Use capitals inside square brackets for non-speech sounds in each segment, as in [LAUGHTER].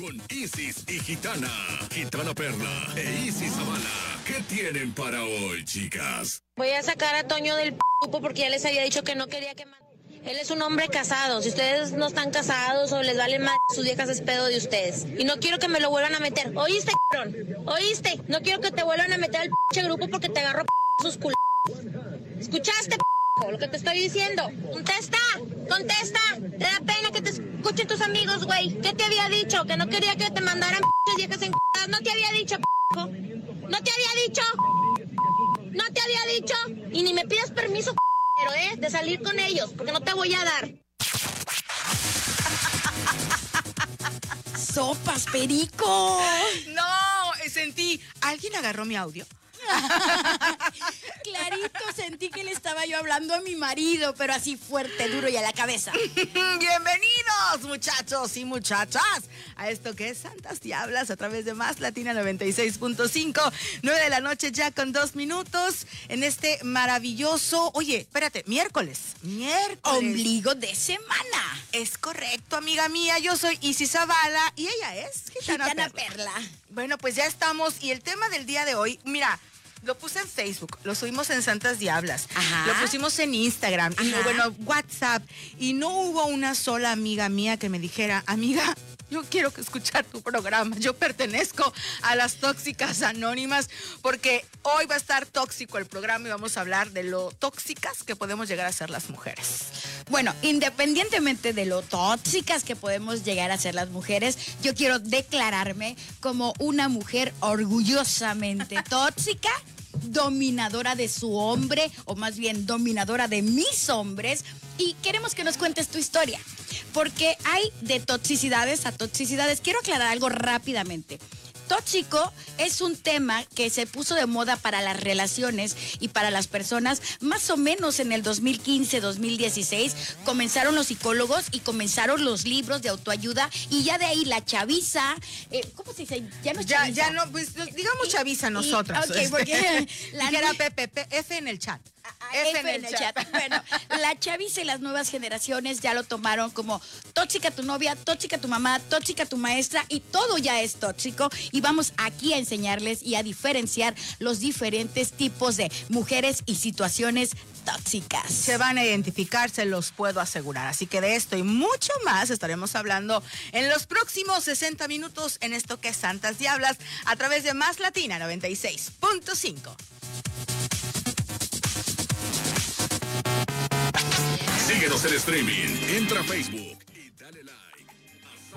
con Isis y Gitana. Gitana Perla e Isis Zavala. ¿Qué tienen para hoy, chicas? Voy a sacar a Toño del grupo porque ya les había dicho que no quería que... Él es un hombre casado. Si ustedes no están casados o les valen más sus viejas es pedo de ustedes. Y no quiero que me lo vuelvan a meter. ¿Oíste, cabrón? ¿Oíste? No quiero que te vuelvan a meter al pinche grupo porque te agarro sus culos. ¿Escuchaste, lo que te estoy diciendo? ¡Contesta! ¡Contesta! Te da pena que te escuchen tus amigos, güey. ¿Qué te había dicho? Que no quería que te mandaran viejas en No te había dicho, No te había dicho. No te había dicho. Y ni me pidas permiso, pero ¿eh? De salir con ellos, porque no te voy a dar. ¡Sopas, perico! No, sentí. ¿Alguien agarró mi audio? [LAUGHS] Clarito sentí que le estaba yo hablando a mi marido, pero así fuerte, duro y a la cabeza. [LAUGHS] Bienvenidos, muchachos y muchachas, a esto que es Santas Diablas a través de Más Latina 96.5, 9 de la noche ya con dos minutos en este maravilloso, oye, espérate, miércoles, miércoles. Ombligo de semana. Es correcto, amiga mía, yo soy Isis Zavala y ella es Gitana, Perla. Bueno, pues ya estamos y el tema del día de hoy, mira, lo puse en Facebook, lo subimos en Santas Diablas, lo pusimos en Instagram, y bueno, WhatsApp, y no hubo una sola amiga mía que me dijera, amiga, yo quiero escuchar tu programa. Yo pertenezco a las tóxicas anónimas porque hoy va a estar tóxico el programa y vamos a hablar de lo tóxicas que podemos llegar a ser las mujeres. Bueno, independientemente de lo tóxicas que podemos llegar a ser las mujeres, yo quiero declararme como una mujer orgullosamente [LAUGHS] tóxica dominadora de su hombre, o más bien dominadora de mis hombres, y queremos que nos cuentes tu historia porque hay de toxicidades a toxicidades. Quiero aclarar algo rápidamente tóxico es un tema que se puso de moda para las relaciones y para las personas más o menos en el 2015-2016. Comenzaron los psicólogos y comenzaron los libros de autoayuda y ya de ahí la chaviza, eh, ¿cómo se dice? Ya no ya, ya no, pues digamos chaviza nosotras. ok, porque [LAUGHS] la era F en el chat. F, en, el, chat. [LAUGHS] Bueno, la chaviza y las nuevas generaciones ya lo tomaron como tóxica tu novia, tóxica tu mamá, tóxica tu maestra y todo ya es tóxico. Y vamos aquí a enseñarles y a diferenciar los diferentes tipos de mujeres y situaciones tóxicas. Se van a identificar, se los puedo asegurar. Así que de esto y mucho más estaremos hablando en los próximos 60 minutos en esto que es Santas Diablas a través de Más Latina 96.5. Síguenos en streaming. Entra a Facebook y dale like.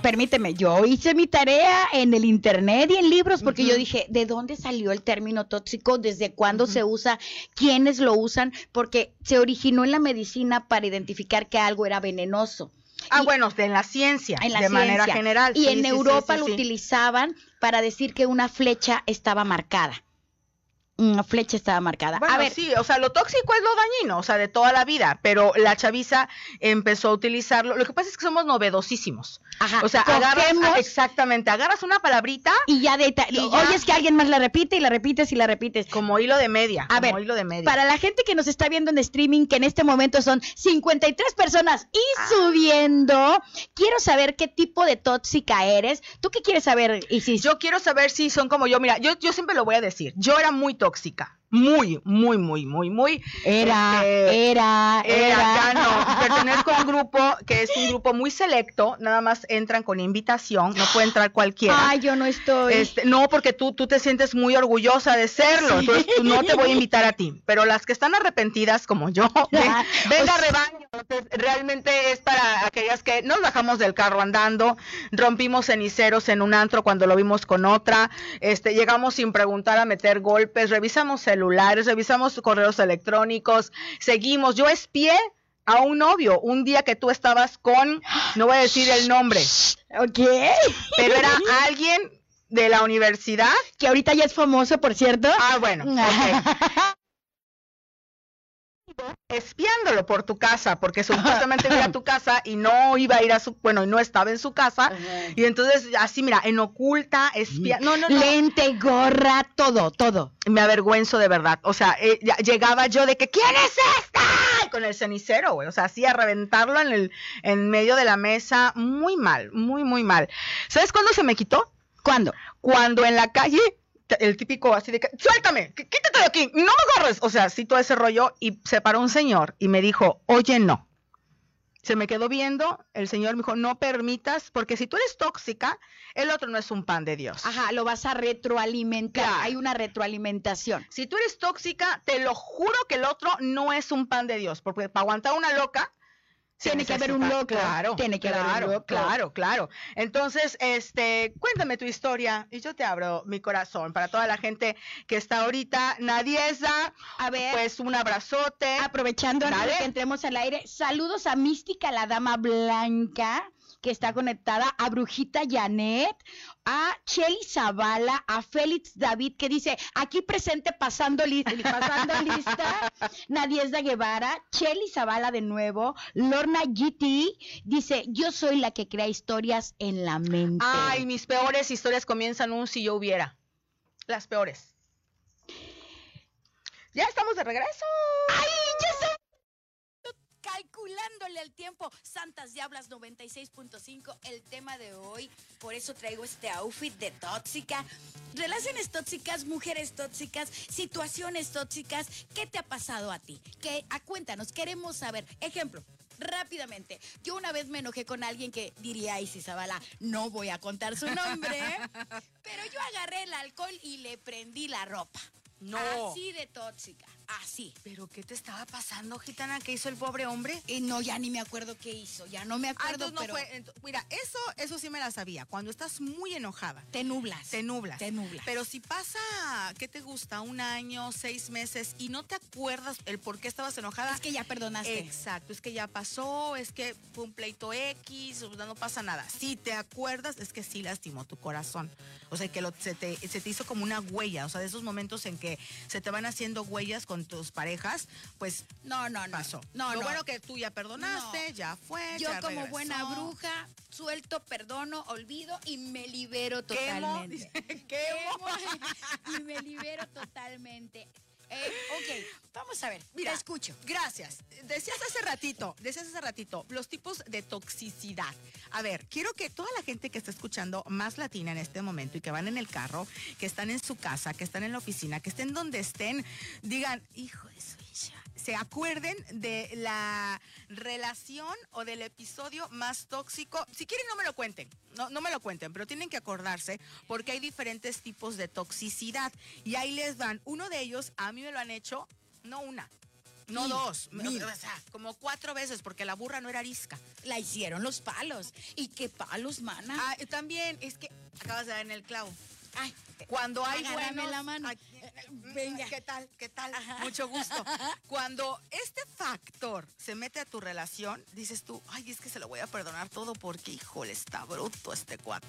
Permíteme, yo hice mi tarea en el internet y en libros porque yo dije, ¿de dónde salió el término tóxico? ¿Desde cuándo se usa? ¿Quiénes lo usan? Porque se originó en la medicina para identificar que algo era venenoso. Ah, bueno, en la ciencia, de manera general. Y en Europa lo utilizaban para decir que una flecha estaba marcada flecha estaba marcada. a ver, sí, o sea, lo tóxico es lo dañino, o sea, de toda la vida, pero la chaviza empezó a utilizarlo. Lo que pasa es que somos novedosísimos. Ajá. O sea, agarras, exactamente, agarras una palabrita y ya de y oyes que alguien más la repite y la repites y la repites. Como hilo de media. A ver, hilo de media. Para la gente que nos está viendo en streaming, que en este momento son 53 personas y ah. subiendo, quiero saber qué tipo de tóxica eres. ¿Tú qué quieres saber, Isis? Yo quiero saber si son como yo. Mira, yo, yo siempre lo voy a decir. Yo era muy tóxica muy, muy, muy, muy, muy. Era, este, era, era, Ya no. [LAUGHS] Pertenezco a un grupo que es un grupo muy selecto. Nada más entran con invitación. No puede entrar cualquiera. Ay, yo no estoy. Este, no, porque tú, tú te sientes muy orgullosa de serlo. Entonces, no te voy a invitar a ti. [LAUGHS] Pero las que están arrepentidas, como yo, [LAUGHS] venga rebaño. Entonces, realmente es para aquellas que nos bajamos del carro andando, rompimos ceniceros en un antro cuando lo vimos con otra, este, llegamos sin preguntar a meter golpes, revisamos el celulares, revisamos correos electrónicos, seguimos. Yo espié a un novio un día que tú estabas con, no voy a decir el nombre. Ok. Pero era alguien de la universidad. Que ahorita ya es famoso, por cierto. Ah, bueno. [LAUGHS] espiándolo por tu casa, porque [LAUGHS] supuestamente iba a tu casa y no iba a ir a su, bueno, y no estaba en su casa, y entonces así, mira, en oculta, espía, no, no, no. Lente, gorra, todo, todo. Me avergüenzo de verdad, o sea, eh, llegaba yo de que, ¿quién es esta? con el cenicero, güey. O sea, así a reventarlo en el, en medio de la mesa. Muy mal, muy, muy mal. ¿Sabes cuándo se me quitó? ¿Cuándo? Cuando en la calle, el típico así de que, suéltame, quí- quítate de aquí, no me agarres. O sea, sí, todo ese rollo. Y se paró un señor y me dijo, oye, no. Se me quedó viendo, el señor me dijo, no permitas, porque si tú eres tóxica, el otro no es un pan de Dios. Ajá, lo vas a retroalimentar. Claro. Hay una retroalimentación. Si tú eres tóxica, te lo juro que el otro no es un pan de Dios, porque para aguantar una loca Tiene que haber un loco, Claro, tiene que haber un claro, loco. Claro, claro. Entonces, este, cuéntame tu historia y yo te abro mi corazón para toda la gente que está ahorita. Nadiesa, A ver, pues un abrazote. aprovechando que entremos al aire, saludos a Mística, la dama blanca, que está conectada, a Brujita Janet, a Cheli Zavala, a Félix David, que dice, aquí presente pasando, li- pasando [LAUGHS] lista, Nadiesda Guevara, Cheli Zavala de nuevo, Lorna GT, dice, yo soy la que crea historias en la mente. Ay, mis peores historias comienzan un si yo hubiera. Las peores. Ya estamos de regreso. ¡Ay, ya! Calculándole el tiempo, Santas Diablas 96.5, el tema de hoy. Por eso traigo este outfit de tóxica. Relaciones tóxicas, mujeres tóxicas, situaciones tóxicas. ¿Qué te ha pasado a ti? Que, a, cuéntanos, queremos saber. Ejemplo. Rápidamente, yo una vez me enojé con alguien que diría, ay, si Zabala, no voy a contar su nombre, [LAUGHS] pero yo agarré el alcohol y le prendí la ropa. No. Así de tóxica, así. ¿Pero qué te estaba pasando, gitana? ¿Qué hizo el pobre hombre? Eh, no, ya ni me acuerdo qué hizo, ya no me Ah, acuerdo, no pero fue. Mira, eso, eso sí me la sabía. Cuando estás muy enojada, te nublas. te nublas. Te nublas. Pero si pasa, ¿qué te gusta? Un año, seis meses y no te acuerdas el por qué estabas enojada. es que ya perdonaste. Exacto, es que ya pasó, es que fue un pleito X, no pasa nada. Si te acuerdas, es que sí lastimó tu corazón. O sea, que lo- se, te, se te hizo como una huella. O sea, de esos momentos en que se te van haciendo huellas con tus parejas, pues no, no, no. pasó. No, Lo no. bueno que tú ya perdonaste, No. ya fue. Yo ya como buena bruja, suelto, perdono, olvido y me libero Quemo, totalmente. dice, [LAUGHS] quemo. y me libero totalmente. Eh, ok, vamos a ver. Mira, te escucho. Gracias. Decías hace ratito, decías hace ratito, los tipos de toxicidad. A ver, quiero que toda la gente que está escuchando más latina en este momento y que van en el carro, que están en su casa, que están en la oficina, que estén donde estén, digan, hijo de su hija", se acuerden de la relación o del episodio más tóxico. Si quieren, no me lo cuenten, no, no me lo cuenten, pero tienen que acordarse porque hay diferentes tipos de toxicidad. Y ahí les van. Uno de ellos, a mí me lo han hecho, no una. No Mil, dos, mil. o sea, como cuatro veces, porque la burra no era arisca. La hicieron los palos. ¿Y qué palos, mana? Ah, también es que acabas de dar en el clavo. Ay, Cuando hay buenos, la mano. [LAUGHS] Venga. ¿Qué tal? ¿Qué tal? Mucho gusto. [LAUGHS] Cuando este factor se mete a tu relación, dices tú, ay, es que se lo voy a perdonar todo porque, híjole, está bruto este cuate.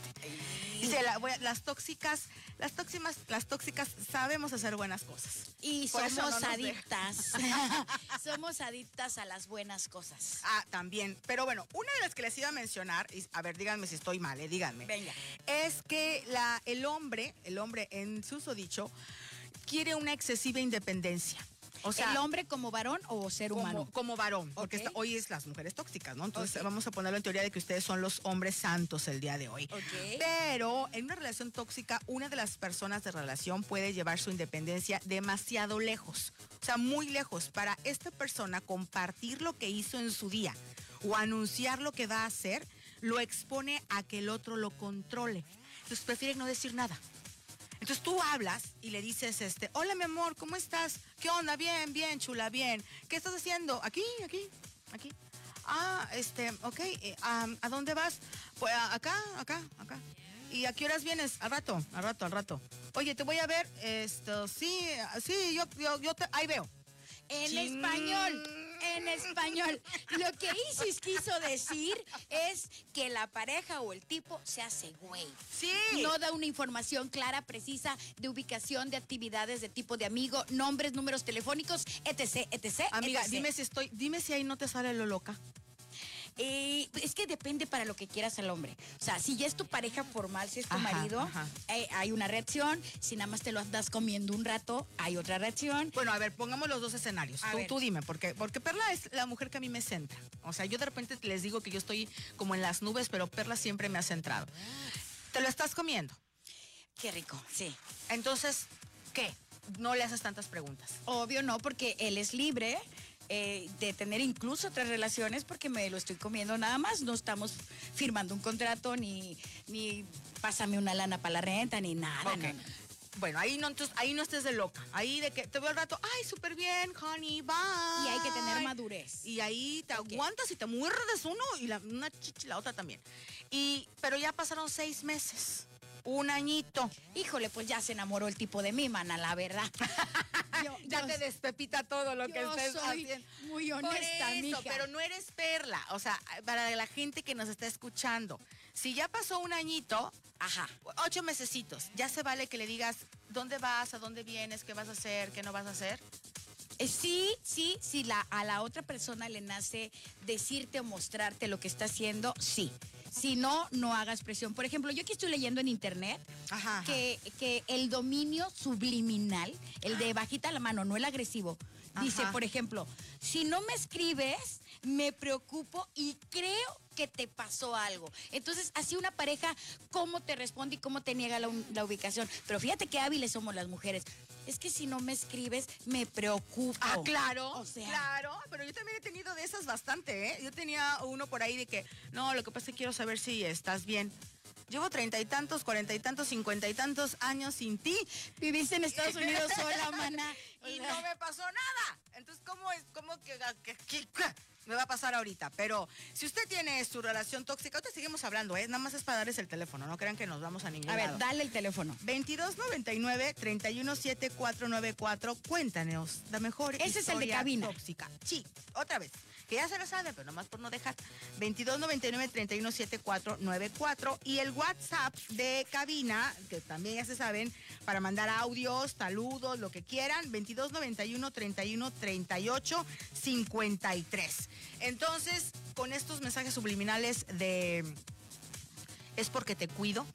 Dice, la- voy a- las tóxicas, las tóxicas, las tóxicas sabemos hacer buenas cosas. y Por somos no adictas. [LAUGHS] somos adictas a las buenas cosas. Ah, también. Pero bueno, una de las que les iba a mencionar, y, a ver, díganme si estoy mal, eh, díganme. Venga. Es que la, el hombre, el hombre en su dicho, quiere una excesiva independencia. O sea, ¿El hombre como varón o ser como, humano? como varón, porque está- hoy es las mujeres tóxicas, ¿no? Entonces vamos a ponerlo en teoría de que ustedes son los hombres santos el día de hoy. Pero en una relación tóxica, una de las personas de relación puede llevar su independencia demasiado lejos, o sea, muy lejos, para esta persona compartir lo que hizo en su día o anunciar lo que va a hacer, lo expone a que el otro lo controle. Entonces prefieren no decir nada. Entonces tú hablas y le dices, este, hola mi amor, ¿cómo estás? ¿Qué onda? Bien, bien, chula, bien. ¿Qué estás haciendo? Aquí, aquí, aquí. Ah, este, ok, am, ¿a dónde vas? Pues acá, acá, acá. ¿Y a qué horas vienes? Al rato, al rato, al rato. Oye, te voy a ver, esto, sí, sí, yo, yo, yo te, ahí veo. En Chin. español, en español. Lo que Isis quiso decir es que la pareja o el tipo se hace güey. Sí. No da una información clara, precisa de ubicación, de actividades, de tipo de amigo, nombres, números telefónicos, etc, etc. Amiga, etc. dime si estoy, dime si ahí no te sale lo loca. Eh, es que depende para lo que quieras al hombre. O sea, si ya es tu pareja formal, si es tu Ajá, marido, ajá. eh, hay una reacción. Si nada más te lo andas comiendo un rato, hay otra reacción. Bueno, a ver, pongamos los dos escenarios. Tú, tú dime, porque, porque Perla es la mujer que a mí me centra. O sea, yo de repente les digo que yo estoy como en las nubes, pero Perla siempre me ha centrado. Te lo estás comiendo. Qué rico, sí. Entonces, ¿qué? No le haces tantas preguntas. Obvio no, porque él es libre eh, de tener incluso otras relaciones porque me lo estoy comiendo nada más. No estamos firmando un contrato ni, ni pásame una lana para la renta ni nada. Ok. no, no. Bueno, ahí no, entonces, ahí no estés de loca. Ahí de que te veo al rato, ay, súper bien, honey, bye. Y hay que tener madurez. Y ahí te Ok. aguantas y te muerdes uno y la, una chichi la otra también. Y, pero ya pasaron seis meses, un añito. Híjole, pues ya se enamoró el tipo de mí, mana, la verdad. [LAUGHS] Yo- Ya yo- te despepita todo lo que estés soy haciendo. muy Por honesta, eso, mija. pero no eres perla. O sea, para la gente que nos está escuchando, si ya pasó un añito, Ajá. ocho mesecitos, ya se vale que le digas dónde vas, a dónde vienes, qué vas a hacer, qué no vas a hacer. Eh, Sí, sí, si la, a la otra persona le nace decirte o mostrarte lo que está haciendo, sí. Si no, no hagas presión. Por ejemplo, yo aquí estoy leyendo en internet Ajá, ajá. que, que el dominio subliminal, el de bajita la mano, no el agresivo, dice, por ejemplo, si no me escribes, me preocupo y creo que te pasó algo. Entonces, así una pareja, ¿cómo te responde y cómo te niega la, la ubicación? Pero fíjate qué hábiles somos las mujeres. Es que si no me escribes, me preocupo. Ah, claro, O sea, claro, pero yo también he tenido de esas bastante, ¿eh? Yo tenía uno por ahí de que, no, lo que pasa es que quiero saber si estás bien. Llevo treinta y tantos, cuarenta y tantos, cincuenta y tantos años sin ti viviste en Estados Unidos [LAUGHS] sola, mana. Y no me pasó nada. Entonces, ¿cómo es? ¿Cómo que, que- que- que me va a pasar ahorita? Pero si usted tiene su relación tóxica, ahorita seguimos hablando, ¿eh? Nada más es para darles el teléfono, no crean que nos vamos a ningún A ver, dale el teléfono. 2299-317494. Cuéntanos la mejor Ese es el de cabina. tóxica. Sí, otra vez. Que ya se lo sabe, pero nomás por no dejar. 2299-317494. Y el WhatsApp de cabina, que también ya se saben, para mandar audios, saludos, lo que quieran. 2291-3138-53. Entonces, con estos mensajes subliminales de es porque te cuido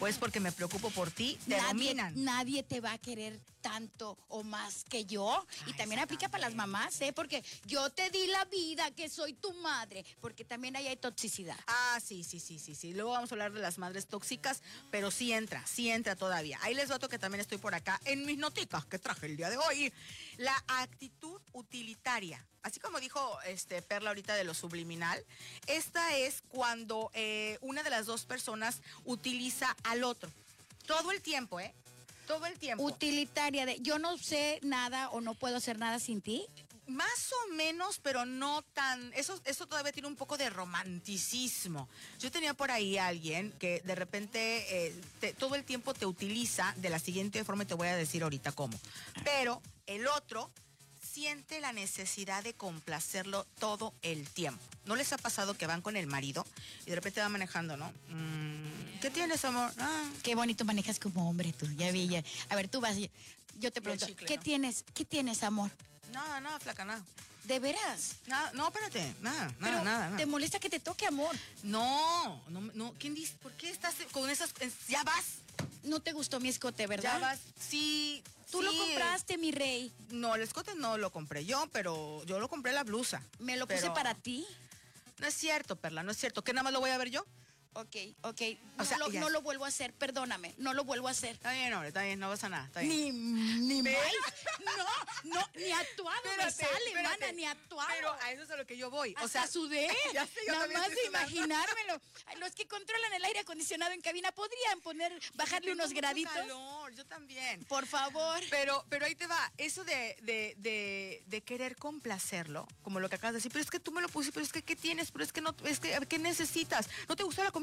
o es porque me preocupo por ti, te Nadie, dominan. nadie te va a querer tanto o más que yo. Y también aplica para las mamás, ¿eh? Porque yo te di la vida, que soy tu madre. Porque también ahí hay toxicidad. Ah, sí, sí, sí, sí, sí. Luego vamos a hablar de las madres tóxicas, pero sí entra, sí entra todavía. Ahí les voto que también estoy por acá en mis notitas que traje el día de hoy. La actitud utilitaria. Así como dijo este Perla ahorita de lo subliminal, esta es cuando eh, una de las dos personas utiliza al otro. Todo el tiempo, ¿eh? Todo el tiempo. Utilitaria de yo no sé nada o no puedo hacer nada sin ti. Más o menos, pero no tan. Eso, eso todavía tiene un poco de romanticismo. Yo tenía por ahí a alguien que de repente eh, te- todo el tiempo te utiliza de la siguiente forma y te voy a decir ahorita cómo. Pero el otro siente la necesidad de complacerlo todo el tiempo. ¿No les ha pasado que van con el marido y de repente va manejando, no? Mm, ¿Qué tienes, amor? Ah, Qué bonito manejas como hombre tú. Ya vi, ya. A ver, tú vas. Yo te pregunto, chicle, ¿qué ¿no? tienes? ¿Qué tienes, amor? nada, nada, flaca, nada. ¿De veras? Nada, no, espérate, nada, nada, Pero nada, nada. te molesta que te toque, amor. No, no, no, ¿quién dice? ¿Por qué estás con esas? Ya vas, No te gustó mi escote, ¿verdad? ya vas. Sí, Tú lo compraste, mi rey. No, el escote no lo compré yo, pero yo lo compré la blusa. Me lo puse Pero- para ti. No es cierto, Perla, no es cierto. ¿Que nada más lo voy a ver yo? Ok, ok. O No, sea, lo, no lo vuelvo a hacer, perdóname. No lo vuelvo a hacer. Está bien, hombre, está bien, no pasa nada. Está bien. Ni, ni Pero- más. No, no, ni actuado me Espérate, sale, espérate. mana, ni actuado. Pero a eso es a lo que yo voy. Hasta o sea, sudé. [LAUGHS] Ya sé, yo Nada más de imaginármelo. Los que controlan el aire acondicionado en cabina podrían poner, bajarle unos graditos. calor, yo también. Por favor. Pero, pero ahí te va, eso de, de, de, de querer complacerlo, como lo que acabas de decir, pero es que tú me lo pusiste, pero es que ¿qué tienes? Pero es que no, es que ¿qué necesitas? ¿No te gustó la comida?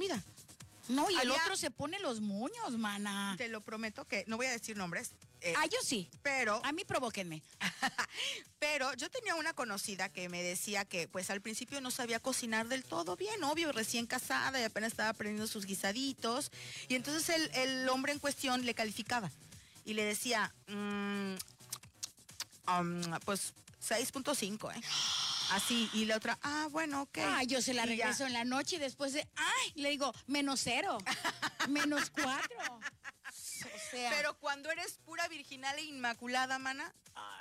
No, y el otro se pone los moños, mana. Te lo prometo que no voy a decir nombres, eh, Ah, yo sí. pero, A mí provóquenme. [LAUGHS] pero yo tenía una conocida que me decía que pues al principio no sabía cocinar del todo bien, obvio, recién casada y apenas estaba aprendiendo sus guisaditos. Y entonces el, el hombre en cuestión le calificaba y le decía, mm, um, pues 6.5, ¿eh? [GASPS] [GASPS] Así, y la otra, ah, bueno, ok. Ah, yo se la regreso en la noche y después de, ay, le digo, menos cero, menos cuatro. O sea, Pero cuando eres pura virginal e inmaculada, mana,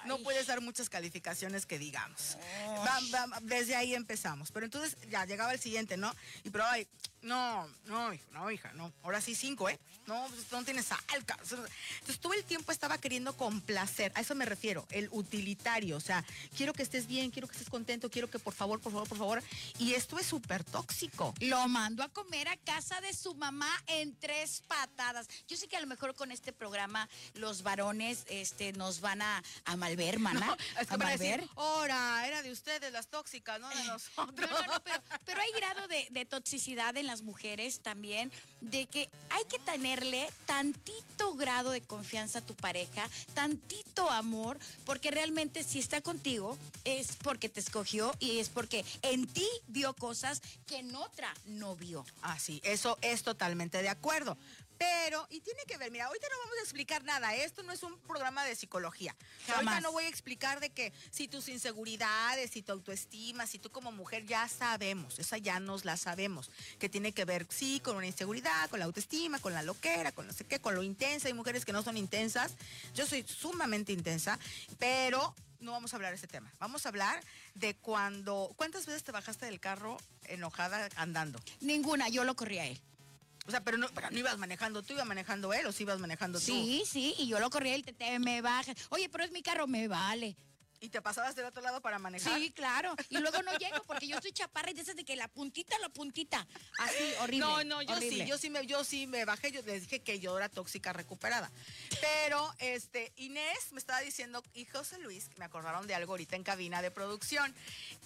no puedes dar muchas calificaciones que digamos. Va- va- desde ahí empezamos. Pero entonces ya llegaba el siguiente, ¿no? Y pero ay, no, no, hijo, no, hija, no. Ahora sí cinco, ¿eh? No, pues no tienes alca. Entonces todo el tiempo estaba queriendo complacer. A eso me refiero, el utilitario. O sea, quiero que estés bien, quiero que estés contento, quiero que por favor, por favor, por favor. Y esto es súper tóxico. Lo mando a comer a casa de su mamá en tres patadas. Yo sé que a lo mejor con este programa los varones este, nos van a, a malver, [LAUGHS] mana. Es que a malver. ahora, era de ustedes las tóxicas, no de nosotros. [LAUGHS] No, no, no, pero, pero hay grado de, de toxicidad en las mujeres también, de que hay que tenerle tantito grado de confianza a tu pareja, tantito amor, porque realmente si está contigo es porque te escogió y es porque en ti vio cosas que en otra no vio. Ah, sí, eso es totalmente de acuerdo. Pero, y tiene que ver, mira, ahorita no vamos a explicar nada, esto no es un programa de psicología. Ahorita no voy a explicar de que si tus inseguridades, si tu autoestima, si tú como mujer ya sabemos, esa ya nos la sabemos, que tiene que ver, sí, con una inseguridad, con la autoestima, con la loquera, con no sé qué, con lo intensa. Hay mujeres que no son intensas. Yo soy sumamente intensa, pero no vamos a hablar de ese tema. Vamos a hablar de cuando, ¿cuántas veces te bajaste del carro enojada andando? Ninguna, yo lo corrí a él. O sea, pero no, pero no ibas manejando tú, iba manejando él o sí ibas manejando tú. Sí, sí, y yo lo corrí a él, te, te- me baja. Oye, pero es mi carro, me vale. Y te pasabas del otro lado para manejar. Sí, claro. Y luego no llego porque yo soy chaparra y de esas de que la puntita, la puntita. Así, horrible. No, no, yo horrible. sí, yo sí me, yo sí me bajé, yo les dije que yo era tóxica recuperada. Pero este, Inés me estaba diciendo, y José Luis, que me acordaron de algo ahorita en cabina de producción,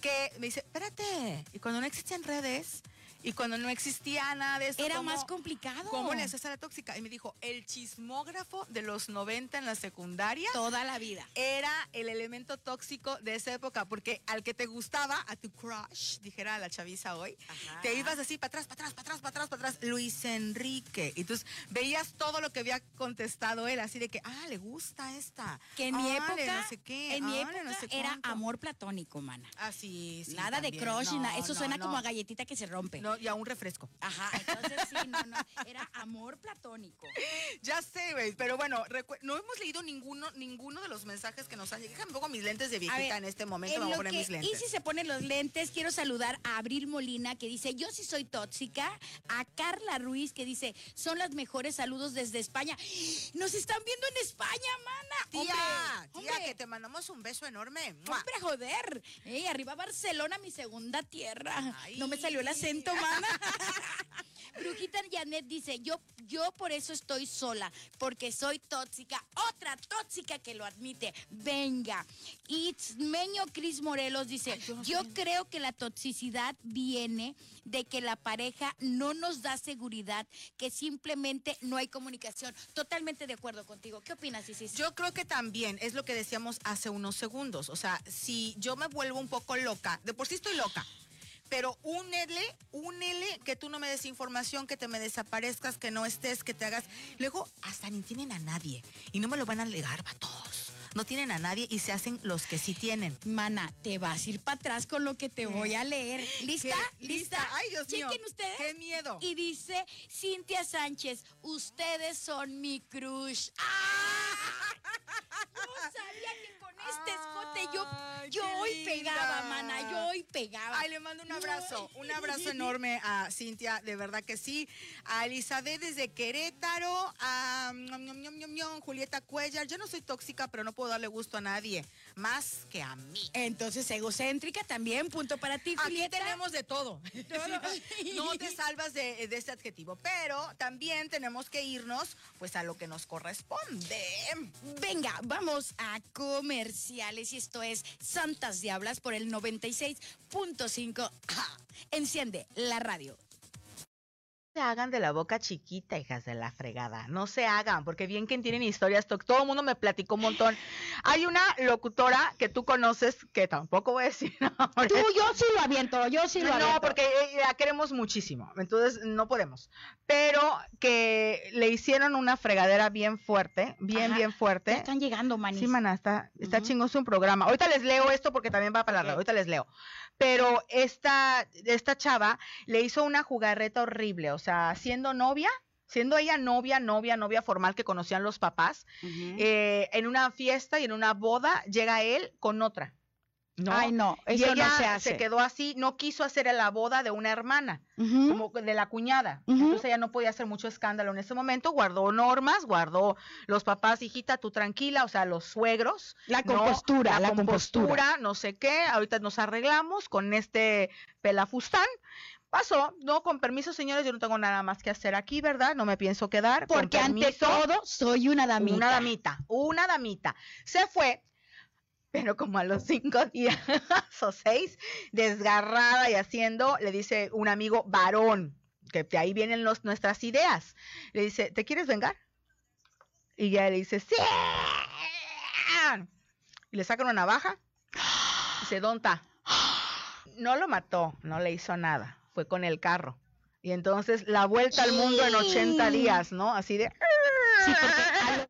que me dice, espérate, y cuando no existían redes, y cuando no existía nada de eso. Era ¿cómo- más complicado. ¿Cómo le haces a la tóxica? Y me dijo, el chismógrafo de los 90 en la secundaria Toda la vida. era el elemento tóxico de esa época, porque al que te gustaba, a tu crush, dijera la chaviza hoy, Ajá. te ibas así para atrás, para atrás, para atrás, para atrás, para atrás, Luis Enrique. Y entonces veías todo lo que había contestado él, así de que, ah, le gusta esta. Que en mi Ah, época, le no sé qué, en mi ah, época no sé era amor platónico, mana. Ah, sí, sí, nada de crush, No, nada. Eso suena como a galletita que se rompe. No, y a un refresco. Ajá, entonces sí, no, no. Era amor platónico. [LAUGHS] Ya sé, güey, pero bueno, no hemos leído ninguno, ninguno de los mensajes que nos han llegado. Déjame pongo mis lentes de viejita ver, en este momento, en me voy a poner que mis lentes. Isi se pone los lentes, quiero saludar a Abril Molina que dice, yo sí soy tóxica, a Carla Ruiz que dice, son las mejores saludos desde España. [GASPS] Nos están viendo en España, mana. Tía, Hombre, tía, hombre. que te mandamos un beso enorme. Hombre, joder. Ey, arriba Barcelona, mi segunda tierra. Ay. No me salió el acento, mana. [LAUGHS] Brujita Janet dice, yo, yo por eso estoy sola, porque soy tóxica. Otra tóxica que lo admite. Venga. Itzmeño Cris Morelos dice, yo creo que la toxicidad viene de que la pareja no nos da seguridad, que simplemente no hay comunicación. Totalmente de acuerdo contigo. ¿Qué opinas, Isis? Yo creo que también es lo que decíamos hace unos segundos. O sea, si yo me vuelvo un poco loca, de por sí estoy loca. Pero únele, únele que tú no me des información, que te me desaparezcas, que no estés, que te hagas. Luego, hasta ni tienen a nadie. Y no me lo van a alegar, todos. No tienen a nadie y se hacen los que sí tienen. Mana, te vas a ir para atrás con lo que te voy a leer. [LAUGHS] ¿Lista? ¿Qué? ¿Lista? Ay, Dios mío. Chequen ustedes. Qué miedo. Y dice Cintia Sánchez, ustedes son mi crush. [LAUGHS] ¡Ah! Yo sabía que con este escote yo, yo hoy linda. pegaba, mana, yo hoy pegaba. Ay, le mando un abrazo, un abrazo enorme a Cintia, de verdad que sí. A Elizabeth desde Querétaro, a Julieta Cuellar. Yo no soy tóxica, pero no puedo darle gusto a nadie, más que a mí. Entonces, egocéntrica también, punto para ti, Aquí Julieta. tenemos de todo. [LAUGHS] No te salvas de, de este adjetivo, pero también tenemos que irnos pues a lo que nos corresponde. Venga, vamos a comerciales y esto es Santas Diablas por el 96.5. Enciende la radio. Se hagan de la boca chiquita, hijas de la fregada. No se hagan, porque bien que tienen historias, to- todo el mundo me platicó un montón. Hay una locutora que tú conoces, que tampoco voy a decir. [LAUGHS] Tú, yo sí lo aviento, yo sí lo No, aviento. porque eh, la queremos muchísimo, entonces no podemos. Pero que le hicieron una fregadera bien fuerte, bien, Ajá. bien fuerte. están llegando, manis. Sí, mana, está, está chingón su programa. Ahorita les leo esto porque también va para la Ok. radio, ahorita les leo. Pero esta, esta chava le hizo una jugarreta horrible, o sea, siendo novia, siendo ella novia, novia, novia formal que conocían los papás, eh, en una fiesta y en una boda llega él con otra. ¿No? Ay, no, y ella no se hace. quedó así, no quiso hacer la boda de una hermana, como de la cuñada. Entonces ella no podía hacer mucho escándalo en ese momento, guardó normas, guardó los papás, hijita, tú tranquila, o sea, los suegros. La ¿no? compostura, la, compostura. compostura, no sé qué, ahorita nos arreglamos con este pelafustán. Pasó, no, con permiso, señores, yo no tengo nada más que hacer aquí, ¿verdad? No me pienso quedar. Porque ante todo, soy una damita. Una damita, una damita. Se fue, pero como a los cinco [LAUGHS] días o seis, desgarrada y haciendo, le dice un amigo varón, que de ahí vienen los, nuestras ideas. Le dice, ¿te quieres vengar? Y ya le dice, sí. Y le saca una navaja. Dice, ¿dónde No lo mató, no le hizo nada. Fue con el carro. Y entonces la vuelta al mundo en 80 días, ¿no? Así de... Sí, porque a lo-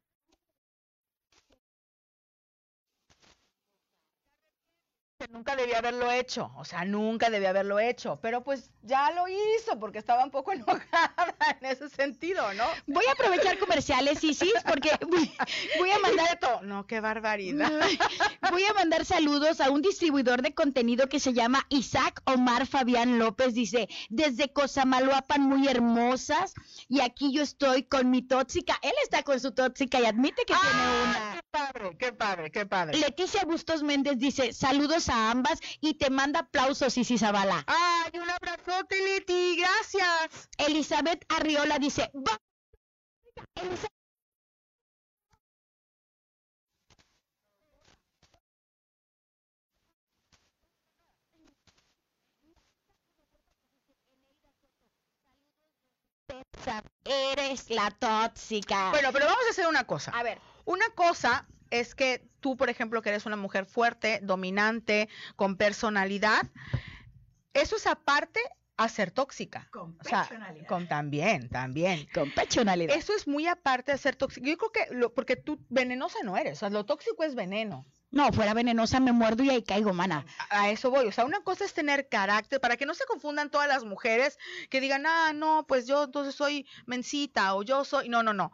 que nunca debía haberlo hecho, o sea, nunca debía haberlo hecho, pero pues ya lo hizo porque estaba un poco [LAUGHS] enojada en ese sentido, ¿no? Voy a aprovechar comerciales, Isis, porque voy, voy a mandar no, qué barbaridad. Voy a mandar saludos a un distribuidor de contenido que se llama Isaac Omar Fabián López. Dice, desde Cosamaloapan, muy hermosas. Y aquí yo estoy con mi tóxica. Él está con su tóxica y admite que tiene Ah, una. Qué padre, qué padre, qué padre. Leticia Bustos Méndez dice, saludos a ambas y te manda aplausos, Isis Zavala. Ay, un abrazote, Leti, gracias. Elizabeth Arriola dice, "Va- Eres la tóxica. Bueno, pero vamos a hacer una cosa. a ver, Una cosa es que tú, por ejemplo, que eres una mujer fuerte, dominante, con personalidad, eso es aparte a ser tóxica. con O sea, personalidad. con también, también. Con personalidad. Eso es muy aparte de ser tóxico. Yo creo que, lo, porque tú venenosa no eres, o sea, lo tóxico es veneno. No, fuera venenosa me muerdo y ahí caigo, mana. A a eso voy. O sea, una cosa es tener carácter, para que no se confundan todas las mujeres que digan, ah, no, pues yo entonces soy mencita o yo soy. No, no, no.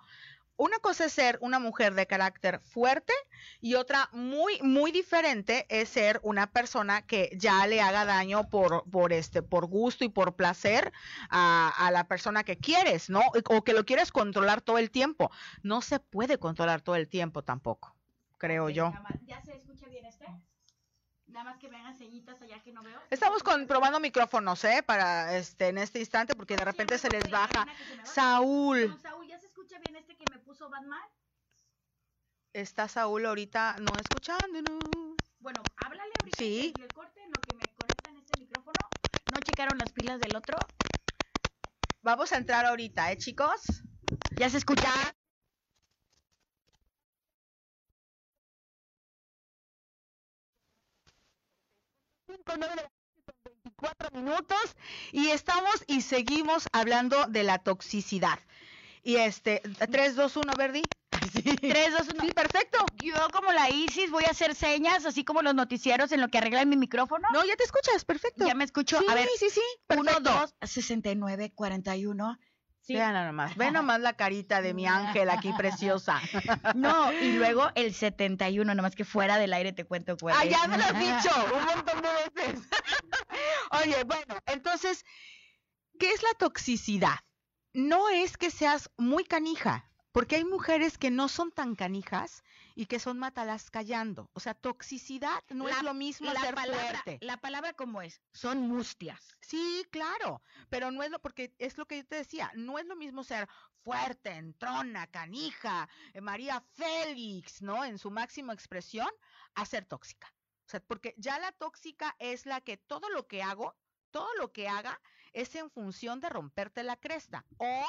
Una cosa es ser una mujer de carácter fuerte y otra muy, muy diferente es ser una persona que ya le haga daño por, por este, por gusto y por placer a, a la persona que quieres, ¿no? O que lo quieres controlar todo el tiempo. No se puede controlar todo el tiempo tampoco, creo yo. ¿Ya se escucha bien este? Nada más que me hagan allá que no veo. Estamos con, probando micrófonos, ¿eh? Para este, en este instante, porque de repente se les baja. Saúl, Saúl, ¿ya se escucha bien este que me puso Batman? está Saúl ahorita no escuchándonos. Bueno, háblale ahorita Sí. el corte en lo que me conectan este micrófono. ¿No checaron las pilas del otro? Vamos a entrar ahorita, ¿eh, chicos? ¿Ya se escucha? Cuatro minutos y estamos y seguimos hablando de la toxicidad. Y este, 3, 2, 1, Verdi. [LAUGHS] Sí. 3, 2, 1. Sí, perfecto. Yo como la Isis voy a hacer señas, así como los noticieros en lo que arreglan mi micrófono. No, ya te escuchas, perfecto. Ya me escucho. Sí, a ver, sí, sí. 1, perfecto. 2, 69, 41. Sí. Vean nada más, ve [LAUGHS] nomás la carita de mi ángel aquí preciosa. [LAUGHS] No, y luego el 71, nomás que fuera del aire te cuento cuál Ah, es. ya me lo has [LAUGHS] dicho un montón de veces. Oye, bueno, entonces, ¿qué es la toxicidad? No es que seas muy canija, porque hay mujeres que no son tan canijas y que son matalas callando. O sea, toxicidad no es lo mismo la ser palabra, fuerte. la palabra como es, son mustias. Sí, claro, pero no es lo, porque es lo que yo te decía, no es lo mismo ser fuerte, entrona, canija, eh, María Félix, ¿no? En su máxima expresión, a ser tóxica. O sea, porque ya la tóxica es la que todo lo que hago, todo lo que haga, es en función de romperte la cresta o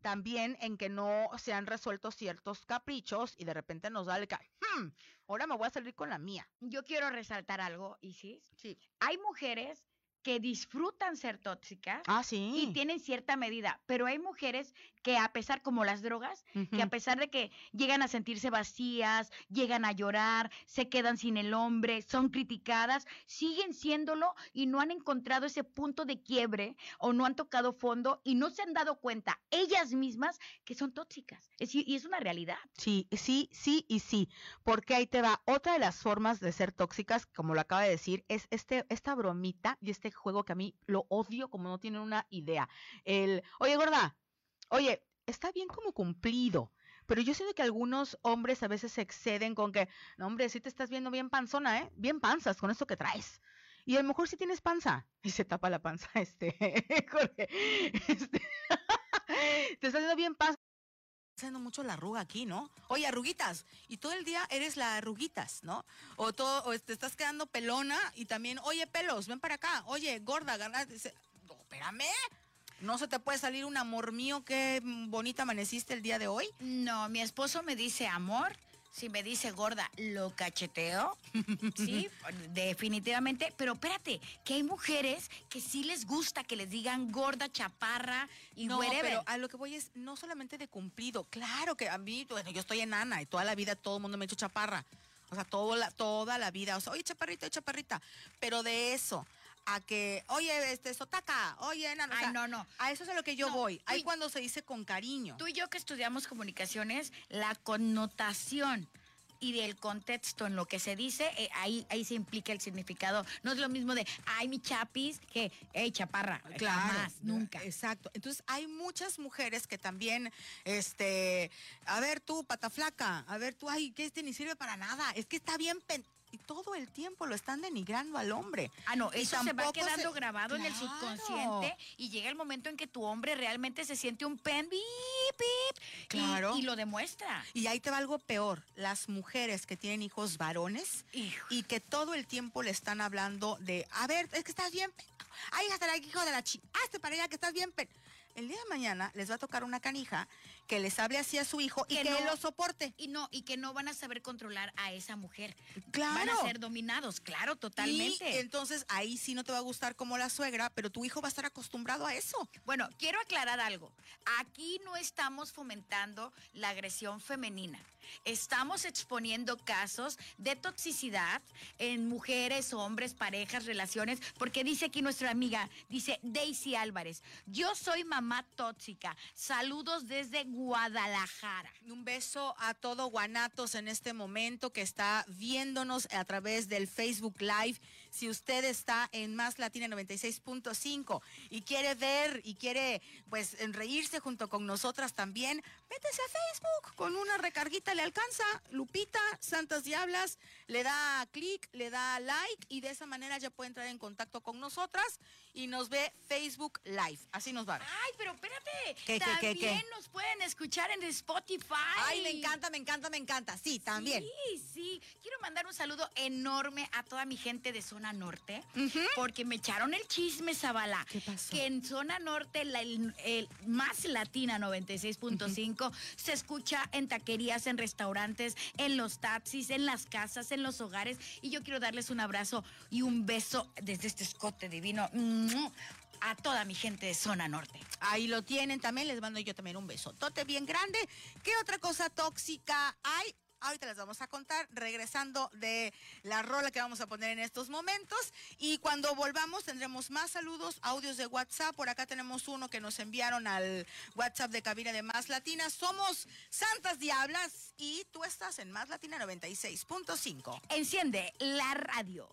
también en que no se han resuelto ciertos caprichos y de repente nos da el ca- "Hmm, ahora me voy a salir con la mía. Yo quiero resaltar algo, Isis. Sí. Hay mujeres que disfrutan ser tóxicas Ah, sí. y tienen cierta medida, pero hay mujeres que a pesar como las drogas, que a pesar de que llegan a sentirse vacías, llegan a llorar, se quedan sin el hombre, son criticadas, siguen siéndolo y no han encontrado ese punto de quiebre o no han tocado fondo y no se han dado cuenta ellas mismas que son tóxicas. Es- y es una realidad. Sí, sí, sí y sí, porque ahí te va. Otra de las formas de ser tóxicas, como lo acaba de decir, es este, esta bromita y este juego que a mí lo odio como no tienen una idea. El, oye, gorda, oye, está bien como cumplido, pero yo siento que algunos hombres a veces exceden con que, no, hombre, sí te estás viendo bien panzona, ¿eh? Bien panzas con esto que traes. Y a lo mejor sí tienes panza. Y se tapa la panza, [LAUGHS] este. Este, [LAUGHS] te estás viendo bien panza. haciendo mucho la arruga aquí, ¿no? Oye, arruguitas. Y todo el día eres la arruguitas, ¿no? O todo, o te estás quedando pelona y también, oye, pelos, ven para acá. Oye, gorda, gana. No, espérame. No se te puede salir un amor mío, qué bonita amaneciste el día de hoy. No, mi esposo me dice amor. Si me dice gorda, lo cacheteo. [LAUGHS] Sí, definitivamente. Pero espérate, que hay mujeres que sí les gusta que les digan gorda, chaparra y no, pero a lo que voy es no solamente de cumplido. Claro que a mí, bueno, yo estoy enana y toda la vida todo el mundo me ha hecho chaparra. O sea, todo la, toda la vida. O sea, oye, chaparrita, oye, chaparrita. Pero de eso a que, oye, este, sotaca, oye, enano. o Ay, sea, no, no. A eso es a lo que yo No, voy. Ahí cuando se dice con cariño. Tú y yo que estudiamos comunicaciones, la connotación y del contexto en lo que se dice, eh, ahí, ahí se implica el significado. No es lo mismo de, ay, mi chapis, que, hey, chaparra. Jamás, nunca. Exacto. Entonces hay muchas mujeres que también, este, a ver tú, pata flaca, a ver tú, ay, que este ni sirve para nada. Es que está bien pen- y todo el tiempo lo están denigrando al hombre. Ah, no, Y eso se va quedando se- grabado en el subconsciente y llega el momento en que tu hombre realmente se siente un pen, bip, bip, Claro. y, lo demuestra. Y ahí te va algo peor, las mujeres que tienen hijos varones Hijo. y que todo el tiempo le están hablando de, a ver, es que estás bien, ay, hasta el hijo de la chi, hazte para allá que estás bien, pe-". el día de mañana les va a tocar una canija que les hable así a su hijo y Que que, no- él lo soporte. Y no, y que no van a saber controlar a esa mujer. Claro. Van a ser dominados, claro, totalmente. Y entonces ahí sí no te va a gustar como la suegra, pero tu hijo va a estar acostumbrado a eso. Bueno, quiero aclarar algo. Aquí no estamos fomentando la agresión femenina. Estamos exponiendo casos de toxicidad en mujeres, hombres, parejas, relaciones, porque dice aquí nuestra amiga, dice Daisy Álvarez, yo soy mamá tóxica. Saludos desde Guadalajara. Un beso a todo Guanatos en este momento que está viéndonos a través del Facebook Live. Si usted está en Más Latina 96.5 y quiere ver y quiere pues reírse junto con nosotras también, métese a Facebook con una recarguita le alcanza. Lupita, Santas Diablas, le da clic, le da like y de esa manera ya puede entrar en contacto con nosotras y nos ve Facebook Live. Así nos va. Ay, pero espérate. ¿Qué, qué, qué, También qué? nos pueden escuchar en Spotify. Ay, me encanta, me encanta, me encanta. Sí, también. Sí, sí. Quiero mandar un saludo enorme a toda mi gente de Zona Norte, porque me echaron el chisme, Zabala. ¿Qué pasó? Que en Zona Norte, la, el, el más latina 96.5, se escucha en taquerías, en restaurantes, en los taxis, en las casas, en los hogares. Y yo quiero darles un abrazo y un beso desde este escote divino a toda mi gente de Zona Norte. Ahí lo tienen también, les mando yo también un besotote bien grande. ¿Qué otra cosa tóxica hay? Ahorita les vamos a contar, regresando de la rola que vamos a poner en estos momentos. Y cuando volvamos tendremos más saludos, audios de WhatsApp. Por acá tenemos uno que nos enviaron al WhatsApp de Cabina de Más Latina. Somos Santas Diablas y tú estás en Más Latina 96.5. Enciende la radio.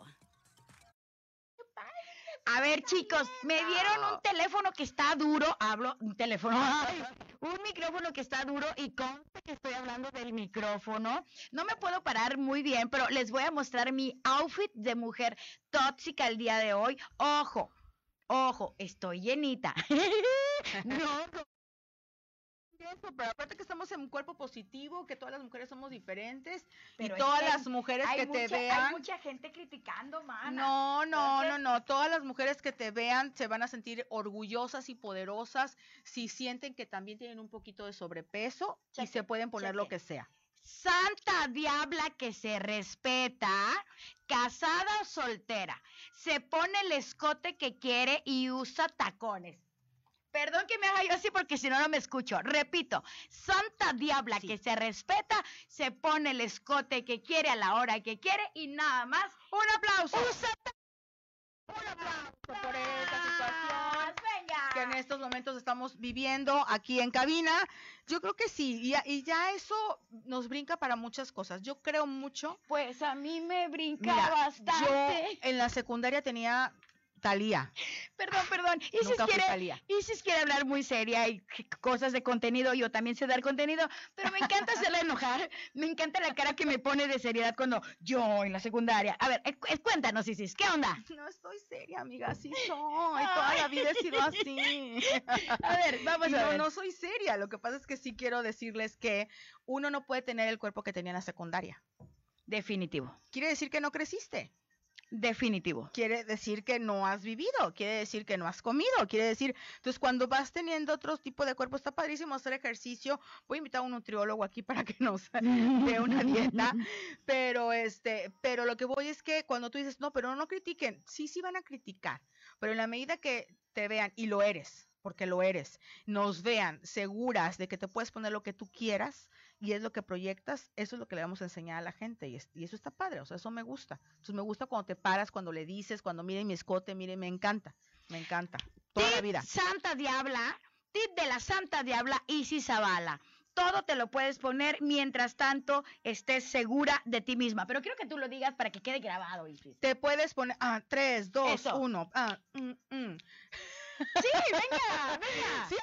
A ver, chicos, me dieron un teléfono que está duro. Hablo, un teléfono. [LAUGHS] un micrófono que está duro y conste que estoy hablando del micrófono. No me puedo parar muy bien, pero les voy a mostrar mi outfit de mujer tóxica el día de hoy. Ojo, ojo, estoy llenita. [LAUGHS] no, eso, pero aparte que estamos en un cuerpo positivo, que todas las mujeres somos diferentes Pero y todas las mujeres que te vean. Hay mucha gente criticando, mana. No, no, Entonces- no, no. Todas las mujeres que te vean se van a sentir orgullosas y poderosas si sienten que también tienen un poquito de sobrepeso y se pueden poner lo que sea. Santa diabla que se respeta, casada o soltera, se pone el escote que quiere y usa tacones. Perdón que me haga yo así porque si no, no me escucho. Repito, santa diabla Sí. que se respeta, se pone el escote que quiere a la hora que quiere y nada más. Un aplauso. Un aplauso por esta situación Venga. que en estos momentos estamos viviendo aquí en cabina. Yo creo que sí, y ya, y ya eso nos brinca para muchas cosas. Yo creo mucho. Pues a mí me brinca Mira, bastante. yo en la secundaria tenía Talía. Perdón, perdón. Y si Nunca fui quiere, Thalía. Isis quiere hablar muy seria y cosas de contenido, yo también sé dar contenido, pero me encanta hacerla enojar, me encanta la cara que me pone de seriedad cuando yo en la secundaria. A ver, eh, eh, cuéntanos, Isis, ¿qué onda? [LAUGHS] No estoy seria, amiga, sí soy. Toda la vida he sido así. A ver, vamos Y a no, ver. no soy seria. Lo que pasa es que sí quiero decirles que uno no puede tener el cuerpo que tenía en la secundaria. Definitivo, Quiere decir que no creciste. Definitivo. Quiere decir que no has vivido. Quiere decir que no has comido. Quiere decir, entonces cuando vas teniendo otro tipo de cuerpo, está padrísimo hacer ejercicio. Voy a invitar a un nutriólogo aquí para que nos [LAUGHS] dé una dieta. Pero este, pero lo que voy es que cuando tú dices, no, pero no critiquen, sí, sí van a criticar. Pero en la medida que te vean, y lo eres, porque lo eres, nos vean seguras de que te puedes poner lo que tú quieras y es lo que proyectas, eso es lo que le vamos a enseñar a la gente y, es- y eso está padre, o sea, eso me gusta. Entonces me gusta cuando te paras, cuando le dices, cuando miren mi escote, miren, me encanta, me encanta, toda la vida. Santa Diabla, tip de la Santa Diabla Isis Zavala. Todo te lo puedes poner mientras tanto estés segura de ti misma. Pero quiero que tú lo digas para que quede grabado, Isis. Te puedes poner, ah, tres, dos, Eso. uno, ah, mm, mm. Sí, venga, venga. [LAUGHS] Sí.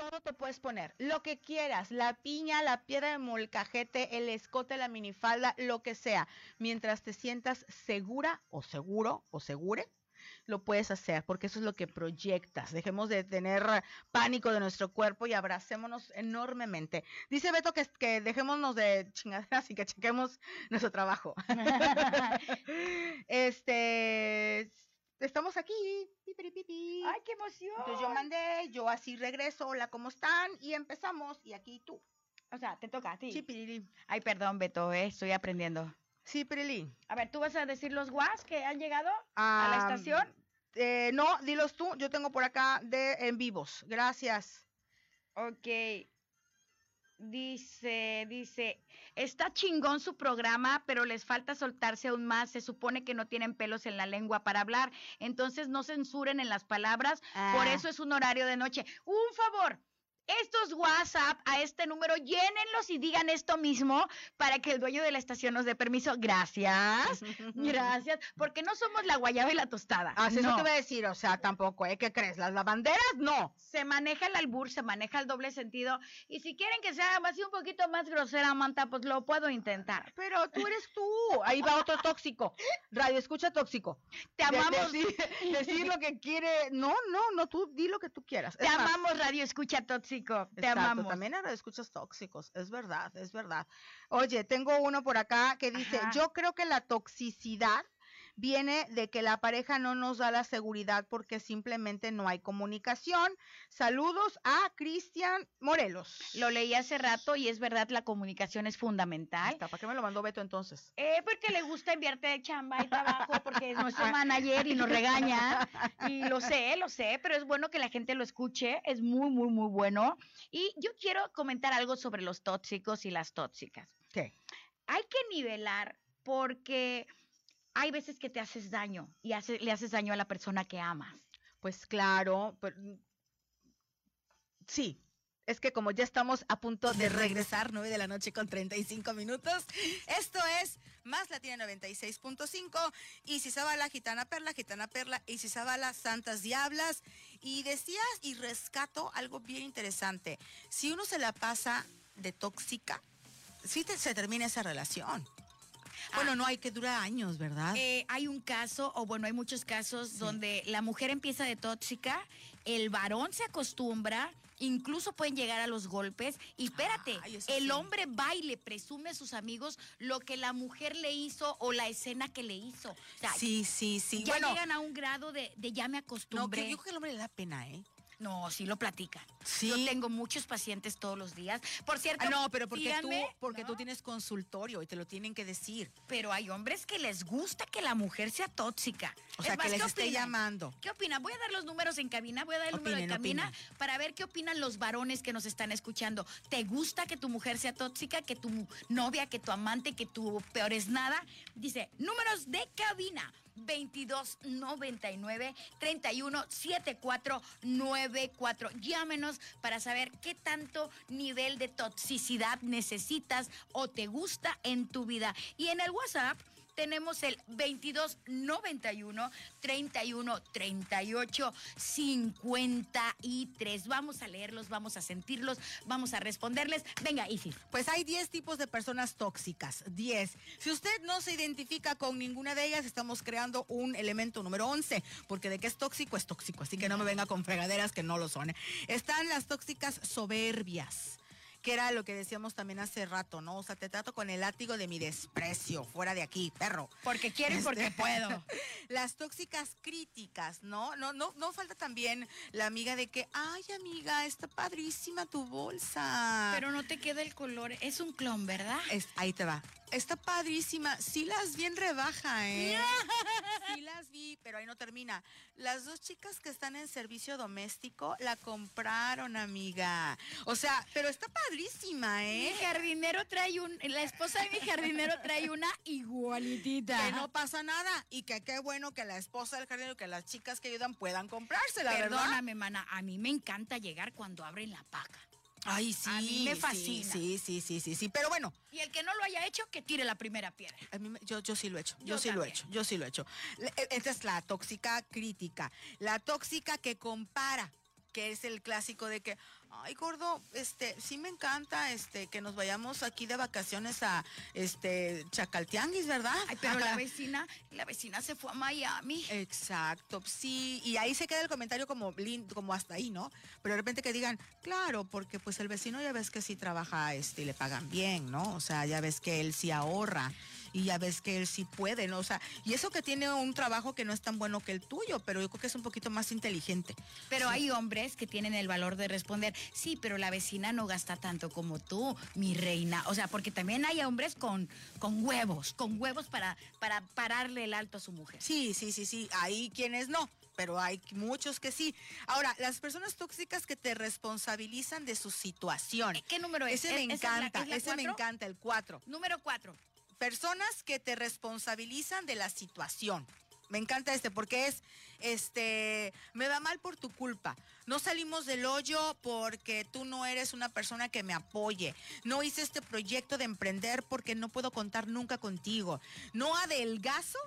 Todo te puedes poner, lo que quieras, la piña, la piedra de molcajete, el escote, la minifalda, lo que sea. Mientras te sientas segura o seguro o segure, lo puedes hacer, porque eso es lo que proyectas. Dejemos de tener pánico de nuestro cuerpo y abracémonos enormemente. Dice Beto que, que dejémonos de chingaderas y que chequemos nuestro trabajo. [LAUGHS] [LAUGHS] este, estamos aquí. Ay, qué emoción. Entonces yo mandé, yo así regreso, hola, ¿cómo están? Y empezamos, y aquí tú. O sea, te toca a ti. Sí, pirili. Ay, perdón, Beto, eh, estoy aprendiendo. Sí, pirili. A ver, ¿tú vas a decir los guas que han llegado a la estación? eh, no, dilos tú, yo tengo por acá de en vivos. Gracias. Ok. Dice, dice, está chingón su programa, pero les falta soltarse aún más. Se supone que no tienen pelos en la lengua para hablar, entonces no censuren en las palabras. Por Ah. eso es un horario de noche. Un favor, estos WhatsApp a este número, llénenlos y digan esto mismo para que el dueño de la estación nos dé permiso. Gracias. [LAUGHS] Gracias, porque no somos la guayaba y la tostada. Así no. eso te voy a decir, o sea, tampoco, ¿eh? ¿Qué crees? ¿Las lavanderas? No. se maneja el albur, se maneja el doble sentido. Y si quieren que sea así un poquito más grosera, Manta, pues lo puedo intentar. Pero tú eres tú. Ahí va otro tóxico. Radio, escucha tóxico. Te De- amamos, decir, decir lo que quiere. No, no, no, tú di lo que tú quieras. te Es más, amamos, Radio Escucha Tóxico. Te Exacto, amamos. También ahora escuchas tóxicos, es verdad, es verdad. Oye, tengo uno por acá que dice, Ajá. yo creo que la toxicidad viene de que la pareja no nos da la seguridad porque simplemente no hay comunicación. Saludos a Cristian Morelos. Lo leí hace rato y es verdad, la comunicación es fundamental. ¿Para qué me lo mandó Beto entonces? Eh, porque le gusta enviarte de chamba y trabajo, porque es nuestro [LAUGHS] manager y nos regaña. Y lo sé, lo sé, pero es bueno que la gente lo escuche, es muy, muy, muy bueno. Y yo quiero comentar algo sobre los tóxicos y las tóxicas. ¿Qué? Hay que nivelar porque hay veces que te haces daño y hace- le haces daño a la persona que amas. Pues claro, sí, es que como ya estamos a punto de regresar. regresar, 9 de la noche con 35 minutos. Esto es Más Latina 96.5. Isis Zabala, Gitana Perla, Gitana Perla, Isis Zabala, Santas Diablas. Y decías, y rescato algo bien interesante. Si uno se la pasa de tóxica, sí te- se termina esa relación. Bueno, no hay que durar años, ¿verdad? Eh, hay un caso, o bueno, hay muchos casos donde la mujer empieza de tóxica, el varón se acostumbra, incluso pueden llegar a los golpes. Y espérate, eso el sí. hombre va y le presume a sus amigos lo que la mujer le hizo o la escena que le hizo. O sea, sí, sí, sí. ya bueno, llegan a un grado de, de ya me no, que acostumbré. yo creo que al hombre le da pena, ¿eh? No, sí lo platican. Sí. Yo tengo muchos pacientes todos los días. Por cierto, Ah, no, pero porque tú, porque ¿no? tú tienes consultorio y te lo tienen que decir. Pero hay hombres que les gusta que la mujer sea tóxica. O sea, Es más, que les ¿qué esté opinan? llamando. ¿Qué opinan? Voy a dar los números en cabina, voy a dar el número de Opinen, cabina opinen. para ver qué opinan los varones que nos están escuchando. ¿Te gusta que tu mujer sea tóxica, que tu novia, que tu amante, que tu peor es nada? Dice, números de cabina. 2299 317494. Llámenos para saber qué tanto nivel de toxicidad necesitas o te gusta en tu vida. Y en el WhatsApp tenemos el 2291 31 38 53. Vamos a leerlos, vamos a sentirlos, vamos a responderles. Venga, Isis. Pues hay 10 tipos de personas tóxicas. 10. Si usted no se identifica con ninguna de ellas, estamos creando un elemento número 11. Porque de que es tóxico, es tóxico. Así que no me venga con fregaderas que no lo son. Están las tóxicas soberbias. Que era lo que decíamos también hace rato, ¿no? O sea, te trato con el látigo de mi desprecio. Fuera de aquí, perro. Porque quiero y porque Este, puedo. [LAUGHS] Las tóxicas críticas, ¿no? No, no, no falta también la amiga de que, ay, amiga, está padrísima tu bolsa. Pero no te queda el color. Es un clon, ¿verdad? Es- ahí te va. Está padrísima. Sí las vi en rebaja, ¿eh? [LAUGHS] Sí las vi, pero ahí no termina. Las dos chicas que están en servicio doméstico la compraron, amiga. O sea, pero está padrísima, Mi ¿eh? jardinero trae un. La esposa de mi jardinero trae una igualitita. Que no pasa nada y que qué bueno que la esposa del jardinero, que las chicas que ayudan puedan comprársela, ¿verdad? Perdóname, mana. A mí me encanta llegar cuando abren la paca. Ay, sí. A mí me fascina. Sí, sí, sí, sí, sí. Pero bueno, Y el que no lo haya hecho, que tire la primera piedra. A mí yo, yo sí lo he hecho, yo, Yo sí lo he hecho, yo sí lo he hecho. Le- e- Esta es la tóxica crítica, la tóxica que compara, que es el clásico de que, ay gordo, este, sí me encanta, este, que nos vayamos aquí de vacaciones a, este, Chacaltianguis, ¿verdad? Ay, pero la vecina, la vecina se fue a Miami. Exacto, sí, y ahí se queda el comentario como como hasta ahí, ¿no? Pero de repente que digan, claro, porque pues el vecino ya ves que sí trabaja este y le pagan bien, ¿no? O sea, ya ves que él sí ahorra y ya ves que él sí puede, ¿no? O sea, y eso que tiene un trabajo que no es tan bueno que el tuyo, pero yo creo que es un poquito más inteligente. Pero hay hombres que tienen el valor de responder, sí, pero la vecina no gasta tanto como tú, mi reina. O sea, porque también hay hombres con, con huevos, con huevos para, para pararle el alto a su mujer. Sí, sí, sí, sí, hay quienes no, pero hay muchos que sí. Ahora, las personas tóxicas que te responsabilizan de su situación. ¿Qué número es? Ese me ¿Es- esa es la- encanta, es la ese me encanta, el 4. Número cuatro. Personas que te responsabilizan de la situación. Me encanta este porque es, este, me va mal por tu culpa. No salimos del hoyo porque tú no eres una persona que me apoye. No hice este proyecto de emprender porque no puedo contar nunca contigo. No adelgazo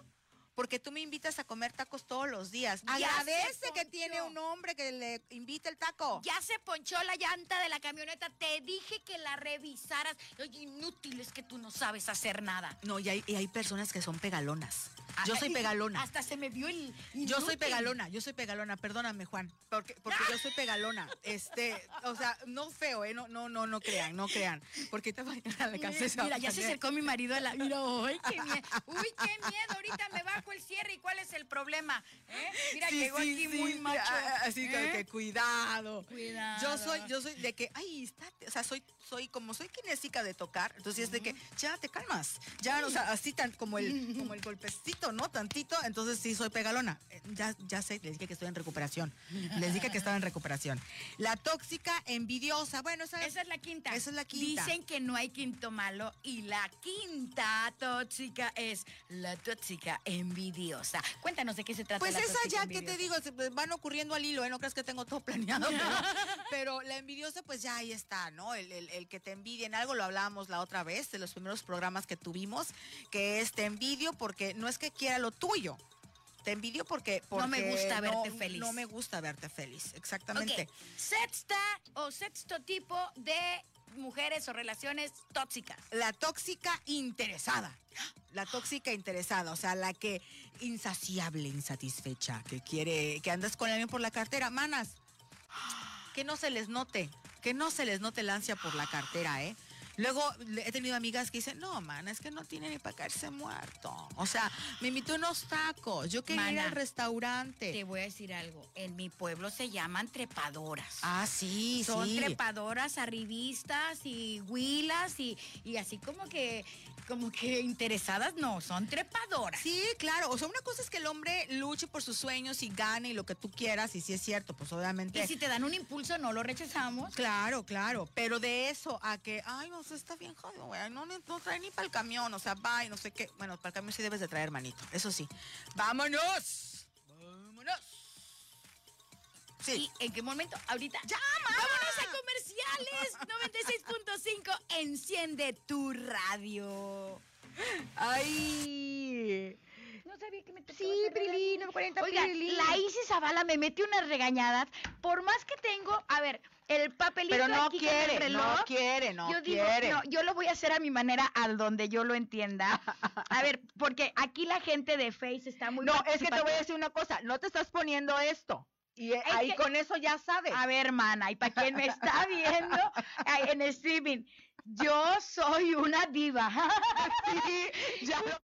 porque tú me invitas a comer tacos todos los días. Agradece que tiene un hombre que le invita el taco. Ya se ponchó la llanta de la camioneta. Te dije que la revisaras. Oye, inútil es que tú no sabes hacer nada. No, y hay, y hay personas que son pegalonas. Yo soy pegalona. Hasta se me vio el. Yo soy pegalona, yo soy pegalona, perdóname Juan, porque, porque yo soy pegalona. Este, o sea, no feo, eh, no, no, no, no crean, no crean. Porque te va a ir a la casa. Mira, ya se acercó mi marido a la. Mira, uy, qué miedo. Uy, qué miedo. Ahorita me bajo el cierre. ¿Y cuál es el problema? ¿Eh? Mira, Sí, llegó sí, aquí sí, muy macho. Así ¿Eh? que cuidado. Cuidado. Yo soy, yo soy de que, ay, estate, o sea, soy, soy, como soy kinésica de tocar, entonces es de que, ya te calmas. Ya, o sea, así tan, como el, [LAUGHS] como el golpecito, ¿no? Tantito, entonces sí soy pegalona. Eh, Ya, ya sé, les dije que estoy en recuperación. Les dije que estaba en recuperación. La tóxica envidiosa, bueno, esa, Esa es la quinta. Esa es la quinta. Dicen que no hay quinto malo y la quinta tóxica es la tóxica envidiosa. Cuéntanos de qué se trata Pues la esa ya que te digo, van ocurriendo al hilo, ¿eh? No creas que tengo todo planeado, pero, [LAUGHS] pero la envidiosa, pues ya ahí está, ¿no? El, el- el que te envidia en algo, lo hablábamos la otra vez, de los primeros programas que tuvimos, que es te envidio porque no es que quiera lo tuyo. Te envidio porque, No me gusta verte no- feliz. No me gusta verte feliz, exactamente. Sexta o sexto tipo de mujeres o relaciones tóxicas? La tóxica interesada. La tóxica interesada, o sea, la que insaciable, insatisfecha, que quiere, que andas con alguien por la cartera. Manas, que no se les note, que no se les note el ansia por la cartera, ¿eh? Luego he tenido amigas que dicen, no, man, es que no tiene ni para caerse muerto. O sea, me invitó unos tacos, yo quería ir Mana, al restaurante. Te voy a decir algo. En mi pueblo se llaman trepadoras. Ah, sí, Son sí. trepadoras, arribistas y huilas y, y así como que, como que interesadas, no, son trepadoras. Sí, claro. O sea, una cosa es que el hombre luche por sus sueños y gane y lo que tú quieras, y si es cierto, pues obviamente. Y si te dan un impulso, no lo rechazamos. Claro, claro. Pero de eso a que, ay, no sé, está bien jodido, güey. No, no, no trae ni para el camión, o sea, va y no sé qué. Bueno, para el camión sí debes de traer, manito. Eso sí. ¡Vámonos! ¡Vámonos! Sí. ¿Y en qué momento? Ahorita. ¡Ya, Vámonos a comerciales. 96.5. [LAUGHS] Enciende tu radio. Ay. No sabía que me tocaba Sí, hacer Prilín, relajo. 40 Oiga, Prilín. la Isis Zavala me mete unas regañadas. Por más que tengo, a ver, el papelito Pero no aquí con el quiere, reloj, no quiere, no yo digo, quiere. no, yo lo voy a hacer a mi manera, a donde yo lo entienda. A ver, porque aquí la gente de Face está muy No, es que te voy a decir una cosa, no te estás poniendo esto. Y eh, Es ahí que- con eso ya sabes. A ver, mana, y para quien me está [LAUGHS] viendo en streaming, yo soy una diva. [LAUGHS] Sí, ya lo-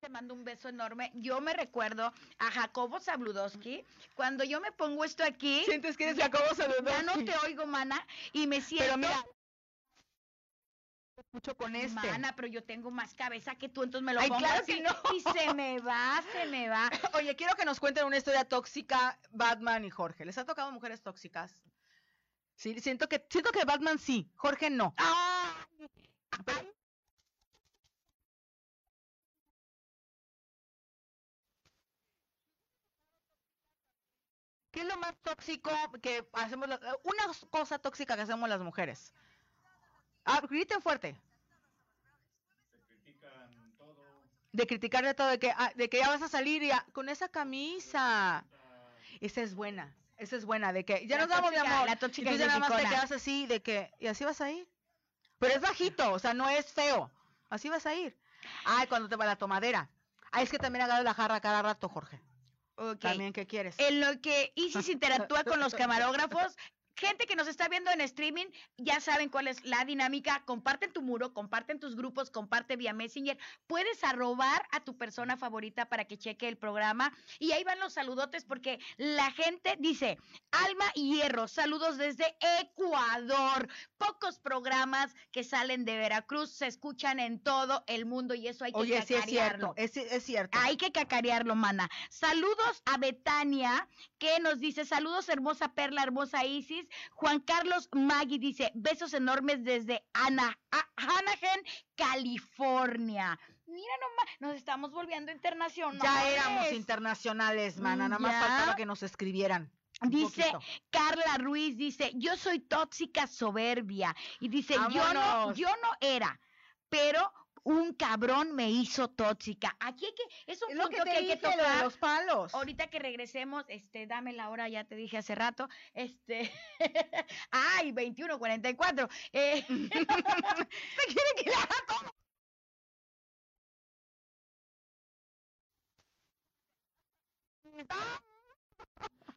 Te mando un beso enorme. Yo me recuerdo a Jacobo Zabludowski. Cuando yo me pongo esto aquí, sientes que eres Jacobo ya no te oigo, mana, y me siento... Pero mira, mucho con este. Mana, pero yo tengo más cabeza que tú, entonces me lo Ay, pongo claro así que no. y se me va, se me va. [LAUGHS] Oye, quiero que nos cuenten una historia tóxica Batman y Jorge. ¿Les ha tocado mujeres tóxicas? Sí, siento que siento que Batman sí, Jorge no. Ay, Pero- ¿Qué es lo más tóxico que hacemos? las- Una cosa tóxica que hacemos las mujeres. Ah, griten fuerte. De criticar de todo, de que, ah, de que ya vas a salir y ya- con esa camisa. Esa es buena, esa es buena, de que ya La nos damos de tóxica- amor. la y tóxica tú es ya nada más te quedas así, de que, y así vas a ir. Pero es bajito, o sea, no es feo. Así vas a ir. Ay, cuando te va la tomadera. Ay, es que también agarras la jarra cada rato, Jorge. Ok. También, ¿qué quieres? En lo que Isis interactúa con los camarógrafos, gente que nos está viendo en streaming, ya saben cuál es la dinámica. Comparten tu muro, comparten tus grupos, comparte vía Messenger. Puedes arrobar a tu persona favorita para que cheque el programa. Y ahí van los saludotes porque la gente dice, Alma Hierro, saludos desde Ecuador. Pocos programas que salen de Veracruz se escuchan en todo el mundo y eso hay que Oye, sí es cacarearlo. cierto, es, es cierto. Hay que cacarearlo, mana. Saludos a Betania, que nos dice, saludos hermosa Perla, hermosa Isis. Juan Carlos Magui dice, besos enormes desde Ana, California. Mira nomás, nos estamos volviendo internacionales. ya éramos internacionales, mana, nada más faltaba que nos escribieran. Dice poquito. Carla Ruiz, dice, yo soy tóxica soberbia. Y dice, yo no, yo no era, pero un cabrón me hizo tóxica. Aquí hay que, es un Es lo punto que que, te hay que lo tocar. los palos. Ahorita que regresemos, este, dame la hora, ya te dije hace rato. Este, [LAUGHS] ay, 21:44. Eh, [LAUGHS] [LAUGHS] ¿Te quiere que le haga todo?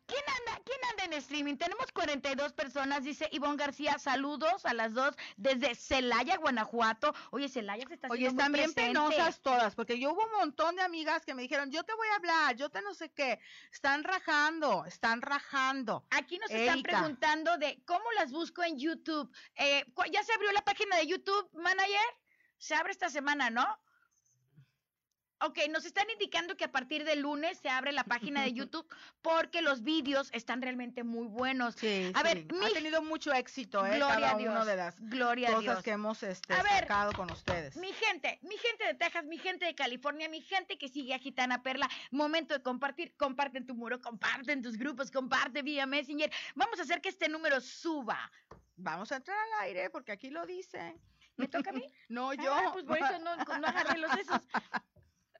¿Quién anda, ¿Quién anda en streaming? Tenemos 42 personas, dice Ivonne García. Saludos a las dos desde Celaya, Guanajuato. Oye, Celaya se está Oye, están muy bien presente. penosas todas, porque yo hubo un montón de amigas que me dijeron, yo te voy a hablar, yo te no sé qué. Están rajando, están rajando. Aquí nos están preguntando de cómo las busco en YouTube. Eh, ¿cu- ¿Ya se abrió la página de YouTube, manager? Se abre esta semana, ¿no? Ok, nos están indicando que a partir del lunes se abre la página de [LAUGHS] YouTube porque los vídeos están realmente muy buenos. Sí, A sí. ver, mi- ha tenido mucho éxito, ¿eh? Gloria Cada a Dios. uno de las Gloria a cosas Dios. que hemos este, A ver, con ustedes. Mi gente, mi gente de Texas, mi gente de California, mi gente que sigue a Gitana Perla, momento de compartir, comparten tu muro, comparten tus grupos, comparte vía Messenger. Vamos a hacer que este número suba. Vamos a entrar al aire porque aquí lo dice. ¿Me toca a mí? [LAUGHS] No, yo. Ah, pues por eso no, no agarré los [LAUGHS] esos.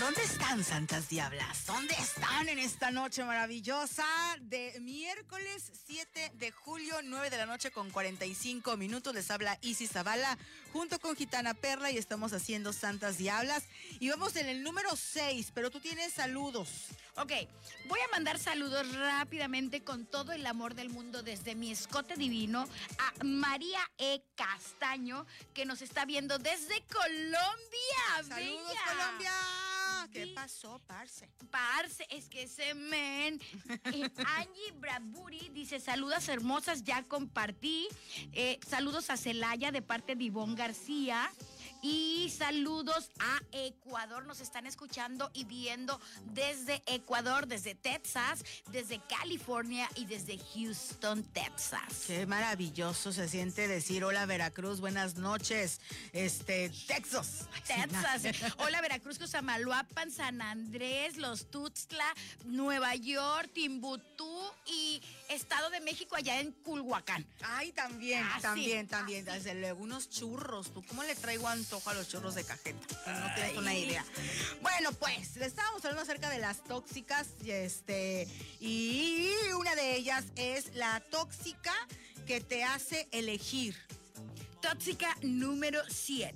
¿Dónde están Santas Diablas? ¿Dónde están en esta noche maravillosa de miércoles 7 de julio, 9 de la noche con 45 minutos? Les habla Isis Zavala junto con Gitana Perla y estamos haciendo Santas Diablas. Y vamos en el número 6, pero tú tienes saludos. Ok, voy a mandar saludos rápidamente con todo el amor del mundo desde mi escote divino a María E. Castaño, que nos está viendo desde Colombia. ¡Saludos, Bella. Colombia! ¿Qué pasó, parce? Parce, es que ese men. Eh, Angie Bradbury dice: Saludas hermosas, ya compartí. Eh, saludos a Celaya de parte de Ivonne García. Y saludos a Ecuador. Nos están escuchando y viendo desde Ecuador, desde Texas, desde California y desde Houston, Texas. Qué maravilloso se siente decir hola Veracruz, buenas noches, este, Texas. Texas. [LAUGHS] Hola, Veracruz, Cosamaloapan, San Andrés, Los Tuxtla, Nueva York, Timbuktu y Estado de México allá en Culhuacán. Ay, también, Ah, también, ah, también. Desde luego, unos churros. ¿Tú cómo le traigo antojo a los churros de cajeta? No tienes una idea. Bueno, pues, le estábamos hablando acerca de las tóxicas, y este, y una de ellas es la tóxica que te hace elegir. Tóxica número 7.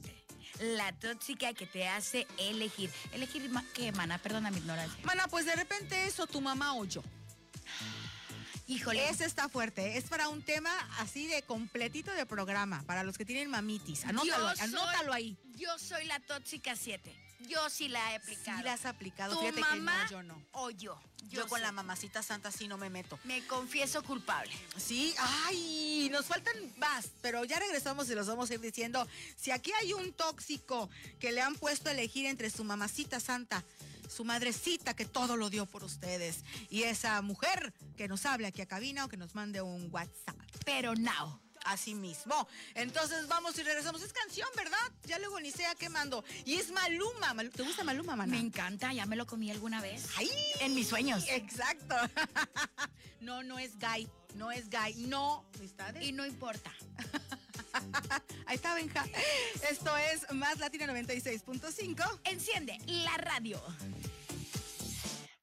La tóxica que te hace elegir. ¿Elegir qué, mana? Perdona mi ignorancia. Mana, pues de repente eso, tu mamá o yo. Híjole. Ese está fuerte. Es para un tema así de completito de programa, para los que tienen mamitis. Anótalo, soy- anótalo ahí. Yo soy la tóxica 7. Yo sí la he aplicado. Sí la has aplicado, ¿Tu fíjate mamá que no, yo no. o yo? Yo, con la mamacita santa sí no me meto. Me confieso culpable. Sí, ay, nos faltan más, pero ya regresamos y los vamos a ir diciendo. Si aquí hay un tóxico que le han puesto a elegir entre su mamacita santa, su madrecita que todo lo dio por ustedes, y esa mujer que nos hable aquí a cabina o que nos mande un WhatsApp. Pero now. Así mismo. Entonces vamos y regresamos. Es canción, ¿verdad? Ya luego ni sé a qué mando. Y es Maluma. Mal- ¿Te gusta Maluma, maná? Me encanta, ya me lo comí alguna vez. ¡Ay! En mis sueños. Exacto. [LAUGHS] no, no es gay. No es gay. No. ¿Está de- Y no importa. [LAUGHS] Ahí está, Benja. Esto es Más Latina 96.5. Enciende la radio.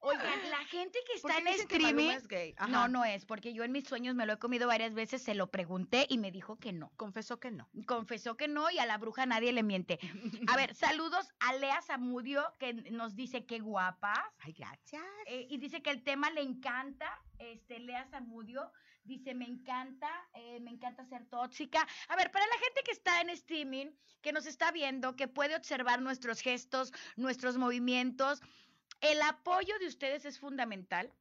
Oigan, la gente que ¿Por está qué en streaming. Es gay? No, no es, porque yo en mis sueños me lo he comido varias veces, se lo pregunté y me dijo que no. Confesó que no. Confesó que no y a la bruja nadie le miente. A ver, saludos a Lea Zamudio, que nos dice que guapas. Ay, gracias. Eh, y dice que el tema le encanta. Este, Lea Zamudio dice, me encanta, eh, me encanta ser tóxica. A ver, para la gente que está en streaming, que nos está viendo, que puede observar nuestros gestos, nuestros movimientos, el apoyo de ustedes es fundamental.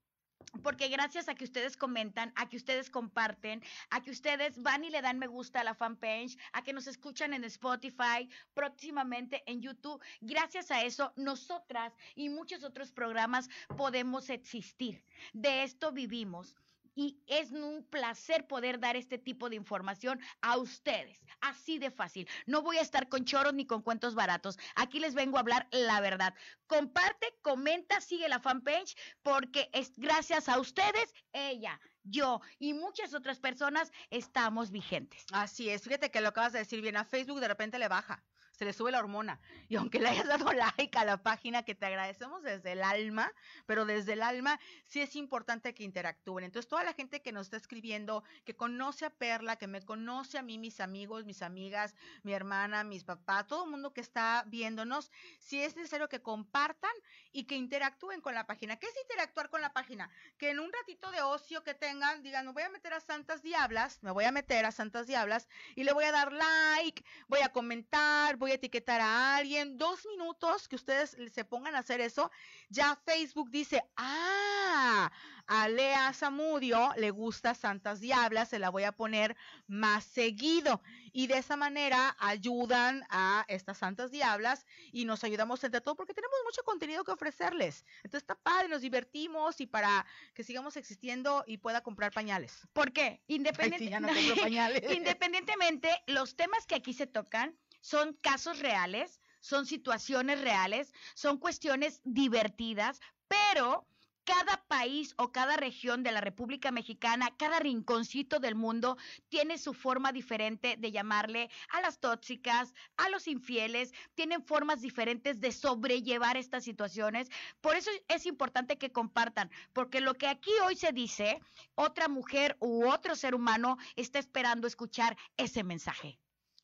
Porque gracias a que ustedes comentan, a que ustedes comparten, a que ustedes van y le dan me gusta a la fanpage, a que nos escuchan en Spotify, próximamente en YouTube, gracias a eso nosotras y muchos otros programas podemos existir. De esto vivimos. Y es un placer poder dar este tipo de información a ustedes. Así de fácil. No voy a estar con choros ni con cuentos baratos. Aquí les vengo a hablar la verdad. Comparte, comenta, sigue la fanpage, porque es gracias a ustedes, ella, yo y muchas otras personas estamos vigentes. Así es, fíjate que lo acabas de decir bien, a Facebook de repente le baja, se le sube la hormona. Y aunque le hayas dado [LAUGHS] like a la página, que te agradecemos desde el alma, pero desde el alma sí es importante que interactúen. Entonces, toda la gente que nos está escribiendo, que conoce a Perla, que me conoce a mí, mis amigos, mis amigas, mi hermana, mis papás, todo el mundo que está viéndonos, sí es necesario que compartan y que interactúen con la página. ¿Qué es interactuar con la página? Que en un ratito de ocio que tengan, digan, me voy a meter a Santas Diablas, me voy a meter a Santas Diablas y le voy a dar like, voy a comentar, voy a etiquetar a alguien. Dos minutos que ustedes se pongan a hacer eso, ya Facebook dice, ah, a Lea Zamudio le gusta Santas Diablas, se la voy a poner más seguido. Y de esa manera ayudan a estas Santas Diablas y nos ayudamos entre todos porque tenemos mucho contenido que ofrecerles. Entonces está padre, nos divertimos y para que sigamos existiendo y pueda comprar pañales. ¿Por qué? Independiente- Ay, sí, ya no compro pañales. [LAUGHS] Independientemente, los temas que aquí se tocan son casos reales, son situaciones reales, son cuestiones divertidas, pero cada país o cada región de la República Mexicana, cada rinconcito del mundo tiene su forma diferente de llamarle a las tóxicas, a los infieles, tienen formas diferentes de sobrellevar estas situaciones. Por eso es importante que compartan, porque lo que aquí hoy se dice, otra mujer u otro ser humano está esperando escuchar ese mensaje.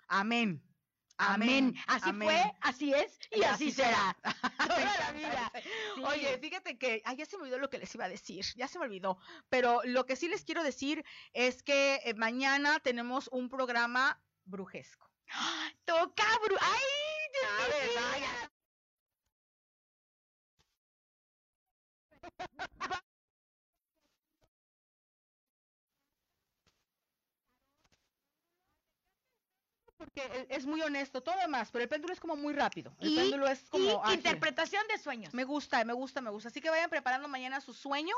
Amén. Amén. Así amén. fue, así es y, Y así, así será. será. [LAUGHS] Toda la vida. Sí. Oye, fíjate que, ay, ya se me olvidó lo que les iba a decir, ya se me olvidó, pero lo que sí les quiero decir es que eh, mañana tenemos un programa brujesco. Toca, bru- ¡Ay! Dios mío! [LAUGHS] Porque e- es muy honesto, todo demás, pero el péndulo es como muy rápido. El Y- péndulo es como y interpretación de sueños. Me gusta, me gusta, me gusta. Así que vayan preparando mañana su sueño,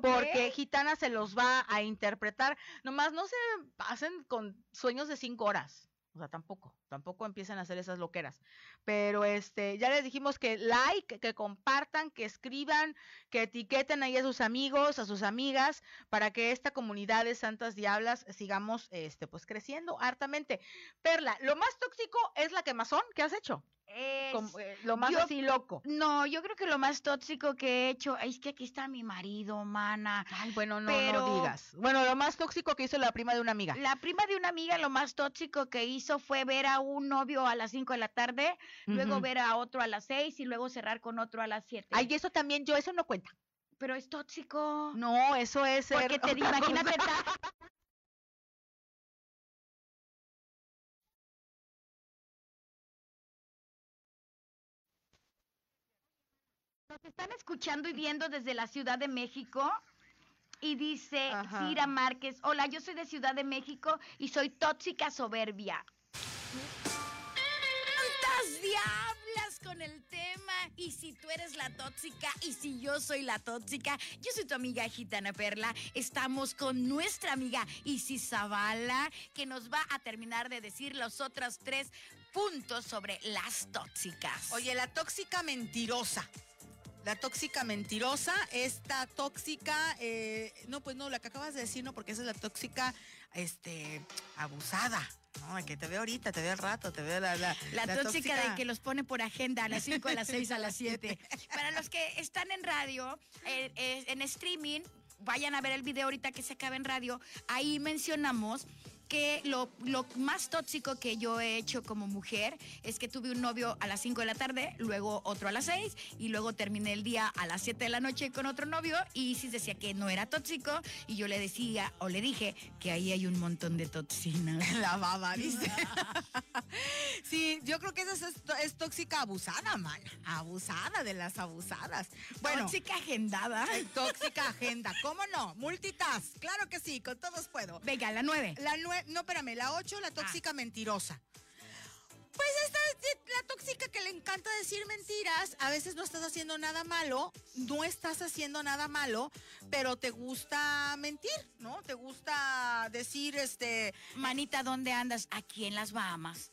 porque Gitana se los va a interpretar. Nomás no se pasen con sueños de cinco horas. O sea, tampoco, tampoco empiezan a hacer esas loqueras. Pero este, ya les dijimos que like, que compartan, que escriban, que etiqueten ahí a sus amigos, a sus amigas, para que esta comunidad de santas diablas sigamos este, pues creciendo hartamente. Perla, lo más tóxico es la quemazón que has hecho. Es- Como, eh, lo más yo- así loco. No, yo creo que lo más tóxico que he hecho es que aquí está mi marido, mana. Ay, bueno, no, Pero- no digas. Bueno, lo más tóxico que hizo la prima de una amiga. La prima de una amiga lo más tóxico que hizo fue ver a un novio a las 5 de la tarde, luego ver a otro a las 6 y luego cerrar con otro a las 7. Ay, eso también, yo, eso no cuenta. pero es tóxico. No, eso es ser Porque te imagínate ta- [LAUGHS] Nos están escuchando y viendo desde la Ciudad de México. Y dice Ajá. Cira Márquez, hola, yo soy de Ciudad de México y soy tóxica soberbia. ¡Tantas diablas con el tema! Y si tú eres la tóxica y si yo soy la tóxica, yo soy tu amiga Gitana Perla. Estamos con nuestra amiga Isis Zavala, que nos va a terminar de decir los otros tres puntos sobre las tóxicas. Oye, la tóxica mentirosa. La tóxica mentirosa, esta tóxica, eh, no, pues no, la que acabas de decir, no, porque esa es la tóxica, este, abusada. No, que te veo ahorita, te veo al rato, te veo la... La, La, tóxica, de que los pone por agenda a las 5, a las 6, a las 7. [LAUGHS] Para los que están en radio, eh, eh, en streaming, vayan a ver el video ahorita que se acaba en radio. Ahí mencionamos que lo, lo más tóxico que yo he hecho como mujer es que tuve un novio a las 5 de la tarde, luego otro a las 6 y luego terminé el día a las 7 de la noche con otro novio y Isis decía que no era tóxico y yo le decía o le dije que ahí hay un montón de toxinas. [LAUGHS] La baba, dice. [LAUGHS] sí, yo creo que esa es, es tóxica abusada, man. Abusada de las abusadas. Bueno, Tóxica agendada. tóxica agenda. ¿Cómo no? Multitask. Claro que sí, con todos puedo. Venga, la 9. La nue- no, espérame, la 8, la tóxica mentirosa. Pues esta es la tóxica que le encanta decir mentiras. A veces no estás haciendo nada malo, no estás haciendo nada malo, pero te gusta mentir, ¿no? Te gusta decir, este, Manita, ¿dónde andas? Aquí en las Bahamas.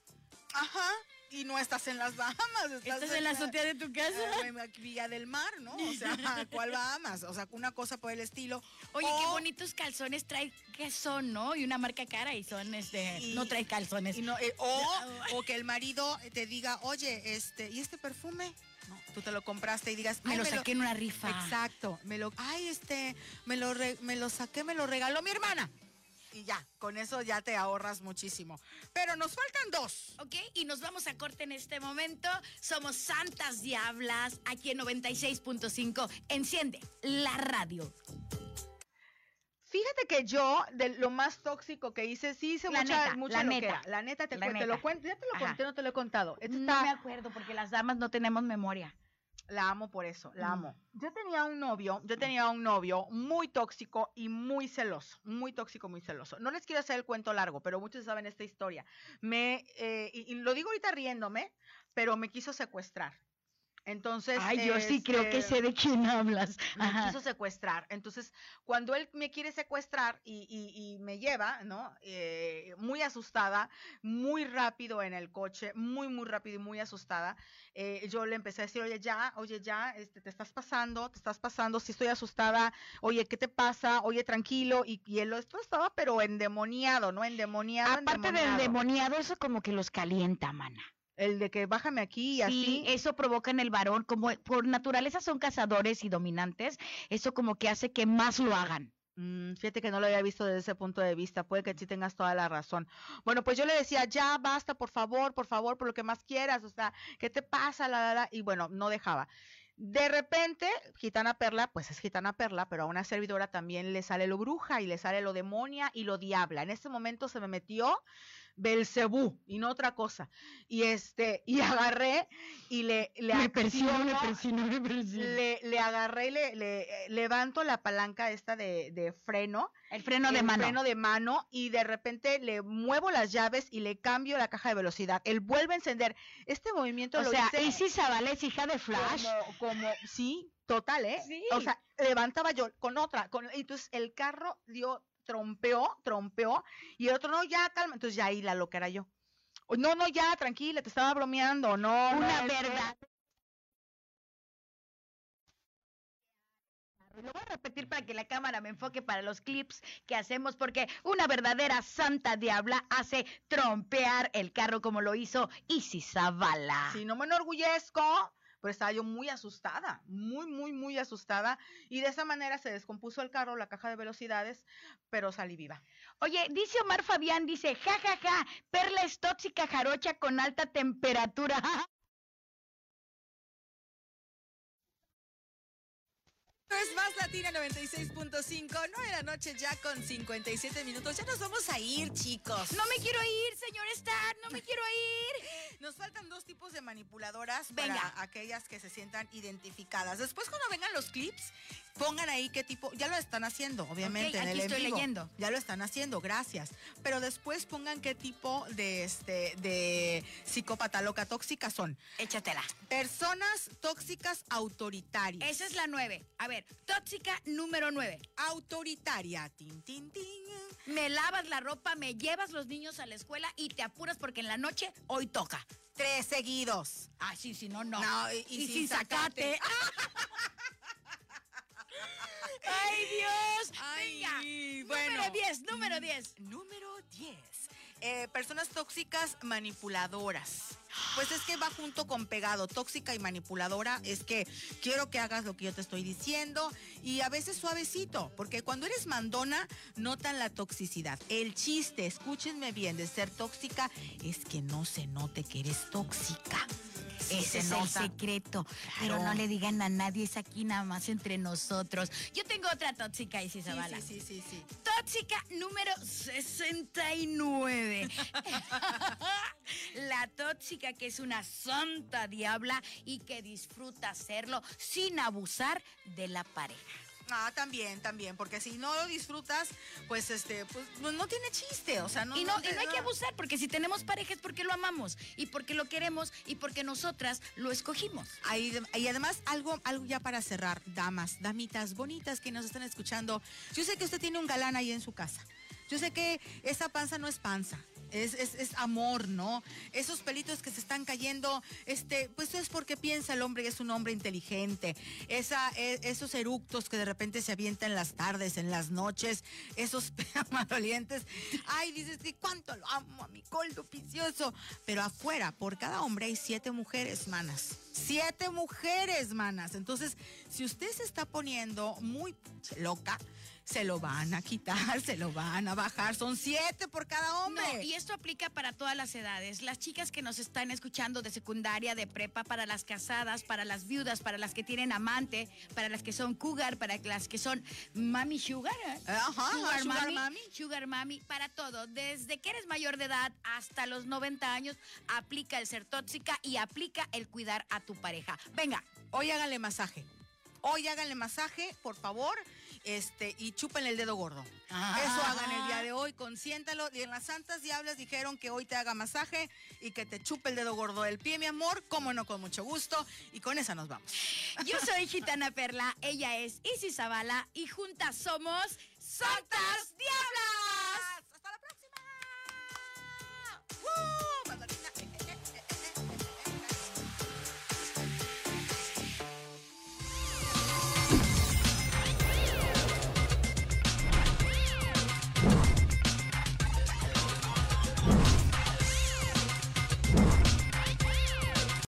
ajá, y no estás en las Bahamas. Estás, ¿Estás en la azotea de tu casa? en Villa del Mar, ¿no? O sea, [LAUGHS] ¿cuál Bahamas? O sea, una cosa por el estilo. Oye, qué bonitos calzones trae, que son, ¿no? Y una marca cara y son, este, Y- no trae calzones. Y no, eh, o, [LAUGHS] o que el marido te diga, oye, este, ¿y este perfume? No, tú te lo compraste y digas, me "Ay, lo saqué en una rifa. Exacto, me lo, ay, este, me lo, re- me lo saqué, me lo regaló mi hermana. Y ya, con eso ya te ahorras muchísimo. Pero nos faltan dos. Ok, y nos vamos a corte en este momento. Somos Santas Diablas, aquí en 96.5. Enciende la radio. Fíjate que yo, de lo más tóxico que hice, sí hice La mucha, neta, mucha la loquera. neta. La neta, te, La cu- te neta. lo cuento, ya te lo Ajá. conté, no te lo he contado. Esta No está- me acuerdo porque las damas no tenemos memoria. La amo por eso, la Mm. amo. Yo tenía un novio, yo tenía un novio muy tóxico y muy celoso, muy tóxico, muy celoso. No les quiero hacer el cuento largo, pero muchos saben esta historia. Me, eh, y, y lo digo ahorita riéndome, pero me quiso secuestrar. Entonces. Ay, yo sí creo que este, sé de quién hablas. me quiso secuestrar. Entonces, cuando él me quiere secuestrar y, y- y me lleva, ¿no? Eh, muy asustada, muy rápido en el coche, muy, muy rápido y muy asustada, eh, yo le empecé a decir, oye, ya, oye, ya, este, te estás pasando, te estás pasando, si estoy asustada, oye, ¿qué te pasa? Oye, tranquilo. Y, y él esto estaba, pero endemoniado, ¿no? Endemoniado. Aparte endemoniado. demoniado, eso como que los calienta, mana. El de que bájame aquí y Sí, así. eso provoca en el varón, como por naturaleza son cazadores y dominantes, eso como que hace que más lo hagan. Mm, fíjate que no lo había visto desde ese punto de vista, puede que sí tengas toda la razón. Bueno, pues yo le decía, ya basta, por favor, por favor, por lo que más quieras, o sea, ¿qué te pasa? La, la, la, y bueno, no dejaba. De repente, Gitana Perla, pues es Gitana Perla, pero a una servidora también le sale lo bruja y le sale lo demonia y lo diabla. En ese momento se me metió Belcebú y no otra cosa. Y este, y [LAUGHS] agarré y le, le acciono- me presiono. le, le agarré y le, le, eh, levanto la palanca esta de, de freno, El freno de el mano. freno de mano y de repente le muevo las llaves y le cambio la caja de velocidad. Él vuelve a encender. Este movimiento o lo sea, hice Zavala es hija de Flash. como, como, sí, total, ¿eh? Sí. O sea, levantaba yo con otra, con, y entonces el carro dio, trompeó, trompeó, y el otro, no, ya, calma, entonces ya ahí la loca era yo. No, no, ya, tranquila, te estaba bromeando, no, no, Una que- verdad. Lo voy a repetir para que la cámara me enfoque para los clips que hacemos, porque una verdadera santa diabla hace trompear el carro como lo hizo Isis Zavala. Sí, no me enorgullezco, pero estaba yo muy asustada, muy, muy, muy asustada. Y de esa manera se descompuso el carro, la caja de velocidades, pero salí viva. Oye, dice Omar Fabián, dice, ja, ja, ja, Perla es tóxica jarocha con alta temperatura. [LAUGHS] Es más Latina 96.5, 9 de la noche ya con 57 minutos. Ya nos vamos a ir, chicos. No me quiero ir, señor Star, no me quiero ir. [LAUGHS] Nos faltan dos tipos de manipuladoras Venga. para aquellas que se sientan identificadas. Después cuando vengan los clips, pongan ahí qué tipo, ya lo están haciendo, obviamente, Ok, en aquí el en estoy vivo. leyendo. Ya lo están haciendo, gracias. Pero después pongan qué tipo de este de psicópata loca tóxica son. Échatela. Personas tóxicas autoritarias. Esa es la nueve. A ver, tóxica número nueve. autoritaria. Tin, tin, tin. Me lavas la ropa, me llevas los niños a la escuela y te apuras porque en la noche hoy toca. Tres seguidos. Ah, sí, si no, no. No, y, y sin sacate. [LAUGHS] ¡Ay, Dios! Ay, Venga. bueno. Número 10, número 10. Número 10. Eh, personas tóxicas manipuladoras. Pues es que va junto con pegado. Tóxica y manipuladora es que quiero que hagas lo que yo te estoy diciendo y a veces suavecito, porque cuando eres mandona notan la toxicidad. El chiste, escúchenme bien, de ser tóxica es que no se note que eres tóxica. Ese se es el secreto. Pero Claro. no le digan a nadie, es aquí nada más entre nosotros. Yo tengo otra tóxica, Isis Sí, Zavala. sí, sí, sí, sí. Tóxica número 69. [LAUGHS] [LAUGHS] La tóxica que es una santa diabla y que disfruta hacerlo sin abusar de la pareja. Ah, también, también, porque si no lo disfrutas, pues este, pues no, no tiene chiste, o sea, no. y, no, y te- no hay que abusar, porque si tenemos pareja es porque lo amamos y porque lo queremos y porque nosotras lo escogimos. Ahí y además, algo, algo ya para cerrar, damas, damitas bonitas que nos están escuchando. Yo sé que usted tiene un galán ahí en su casa. Yo sé que esa panza no es panza. Es, es, es amor, ¿no? Esos pelitos que se están cayendo, este, pues es porque piensa el hombre que es un hombre inteligente. Esa, e- esos eructos que de repente se avientan en las tardes, en las noches, esos [LAUGHS] amarolientes. Ay, dices, sí, cuánto lo amo a mi coldo picioso. Pero afuera, por cada hombre hay siete mujeres, manas. Siete mujeres, manas. Entonces, si usted se está poniendo muy loca, se lo van a quitar, se lo van a bajar. Son siete por cada hombre. No, y esto aplica para todas las edades. Las chicas que nos están escuchando de secundaria, de prepa, para las casadas, para las viudas, para las que tienen amante, para las que son cougar, para las que son mami sugar. ¿eh? Ajá, sugar, sugar mami, mami. Sugar mami, para todo. Desde que eres mayor de edad hasta los 90 años, aplica el ser tóxica y aplica el cuidar a tu pareja. Venga, Hoy háganle masaje. Hoy háganle masaje, por favor este, y chupen el dedo gordo. Ah. Eso hagan el día de hoy, consiéntalo. Y en las Santas Diablas dijeron que hoy te haga masaje y que te chupe el dedo gordo del pie, mi amor, como no, con mucho gusto. Y con esa nos vamos. Yo soy Gitana Perla, ella es Isis Zavala y juntas somos Santas Diablas. Hasta la próxima. ¡Woo!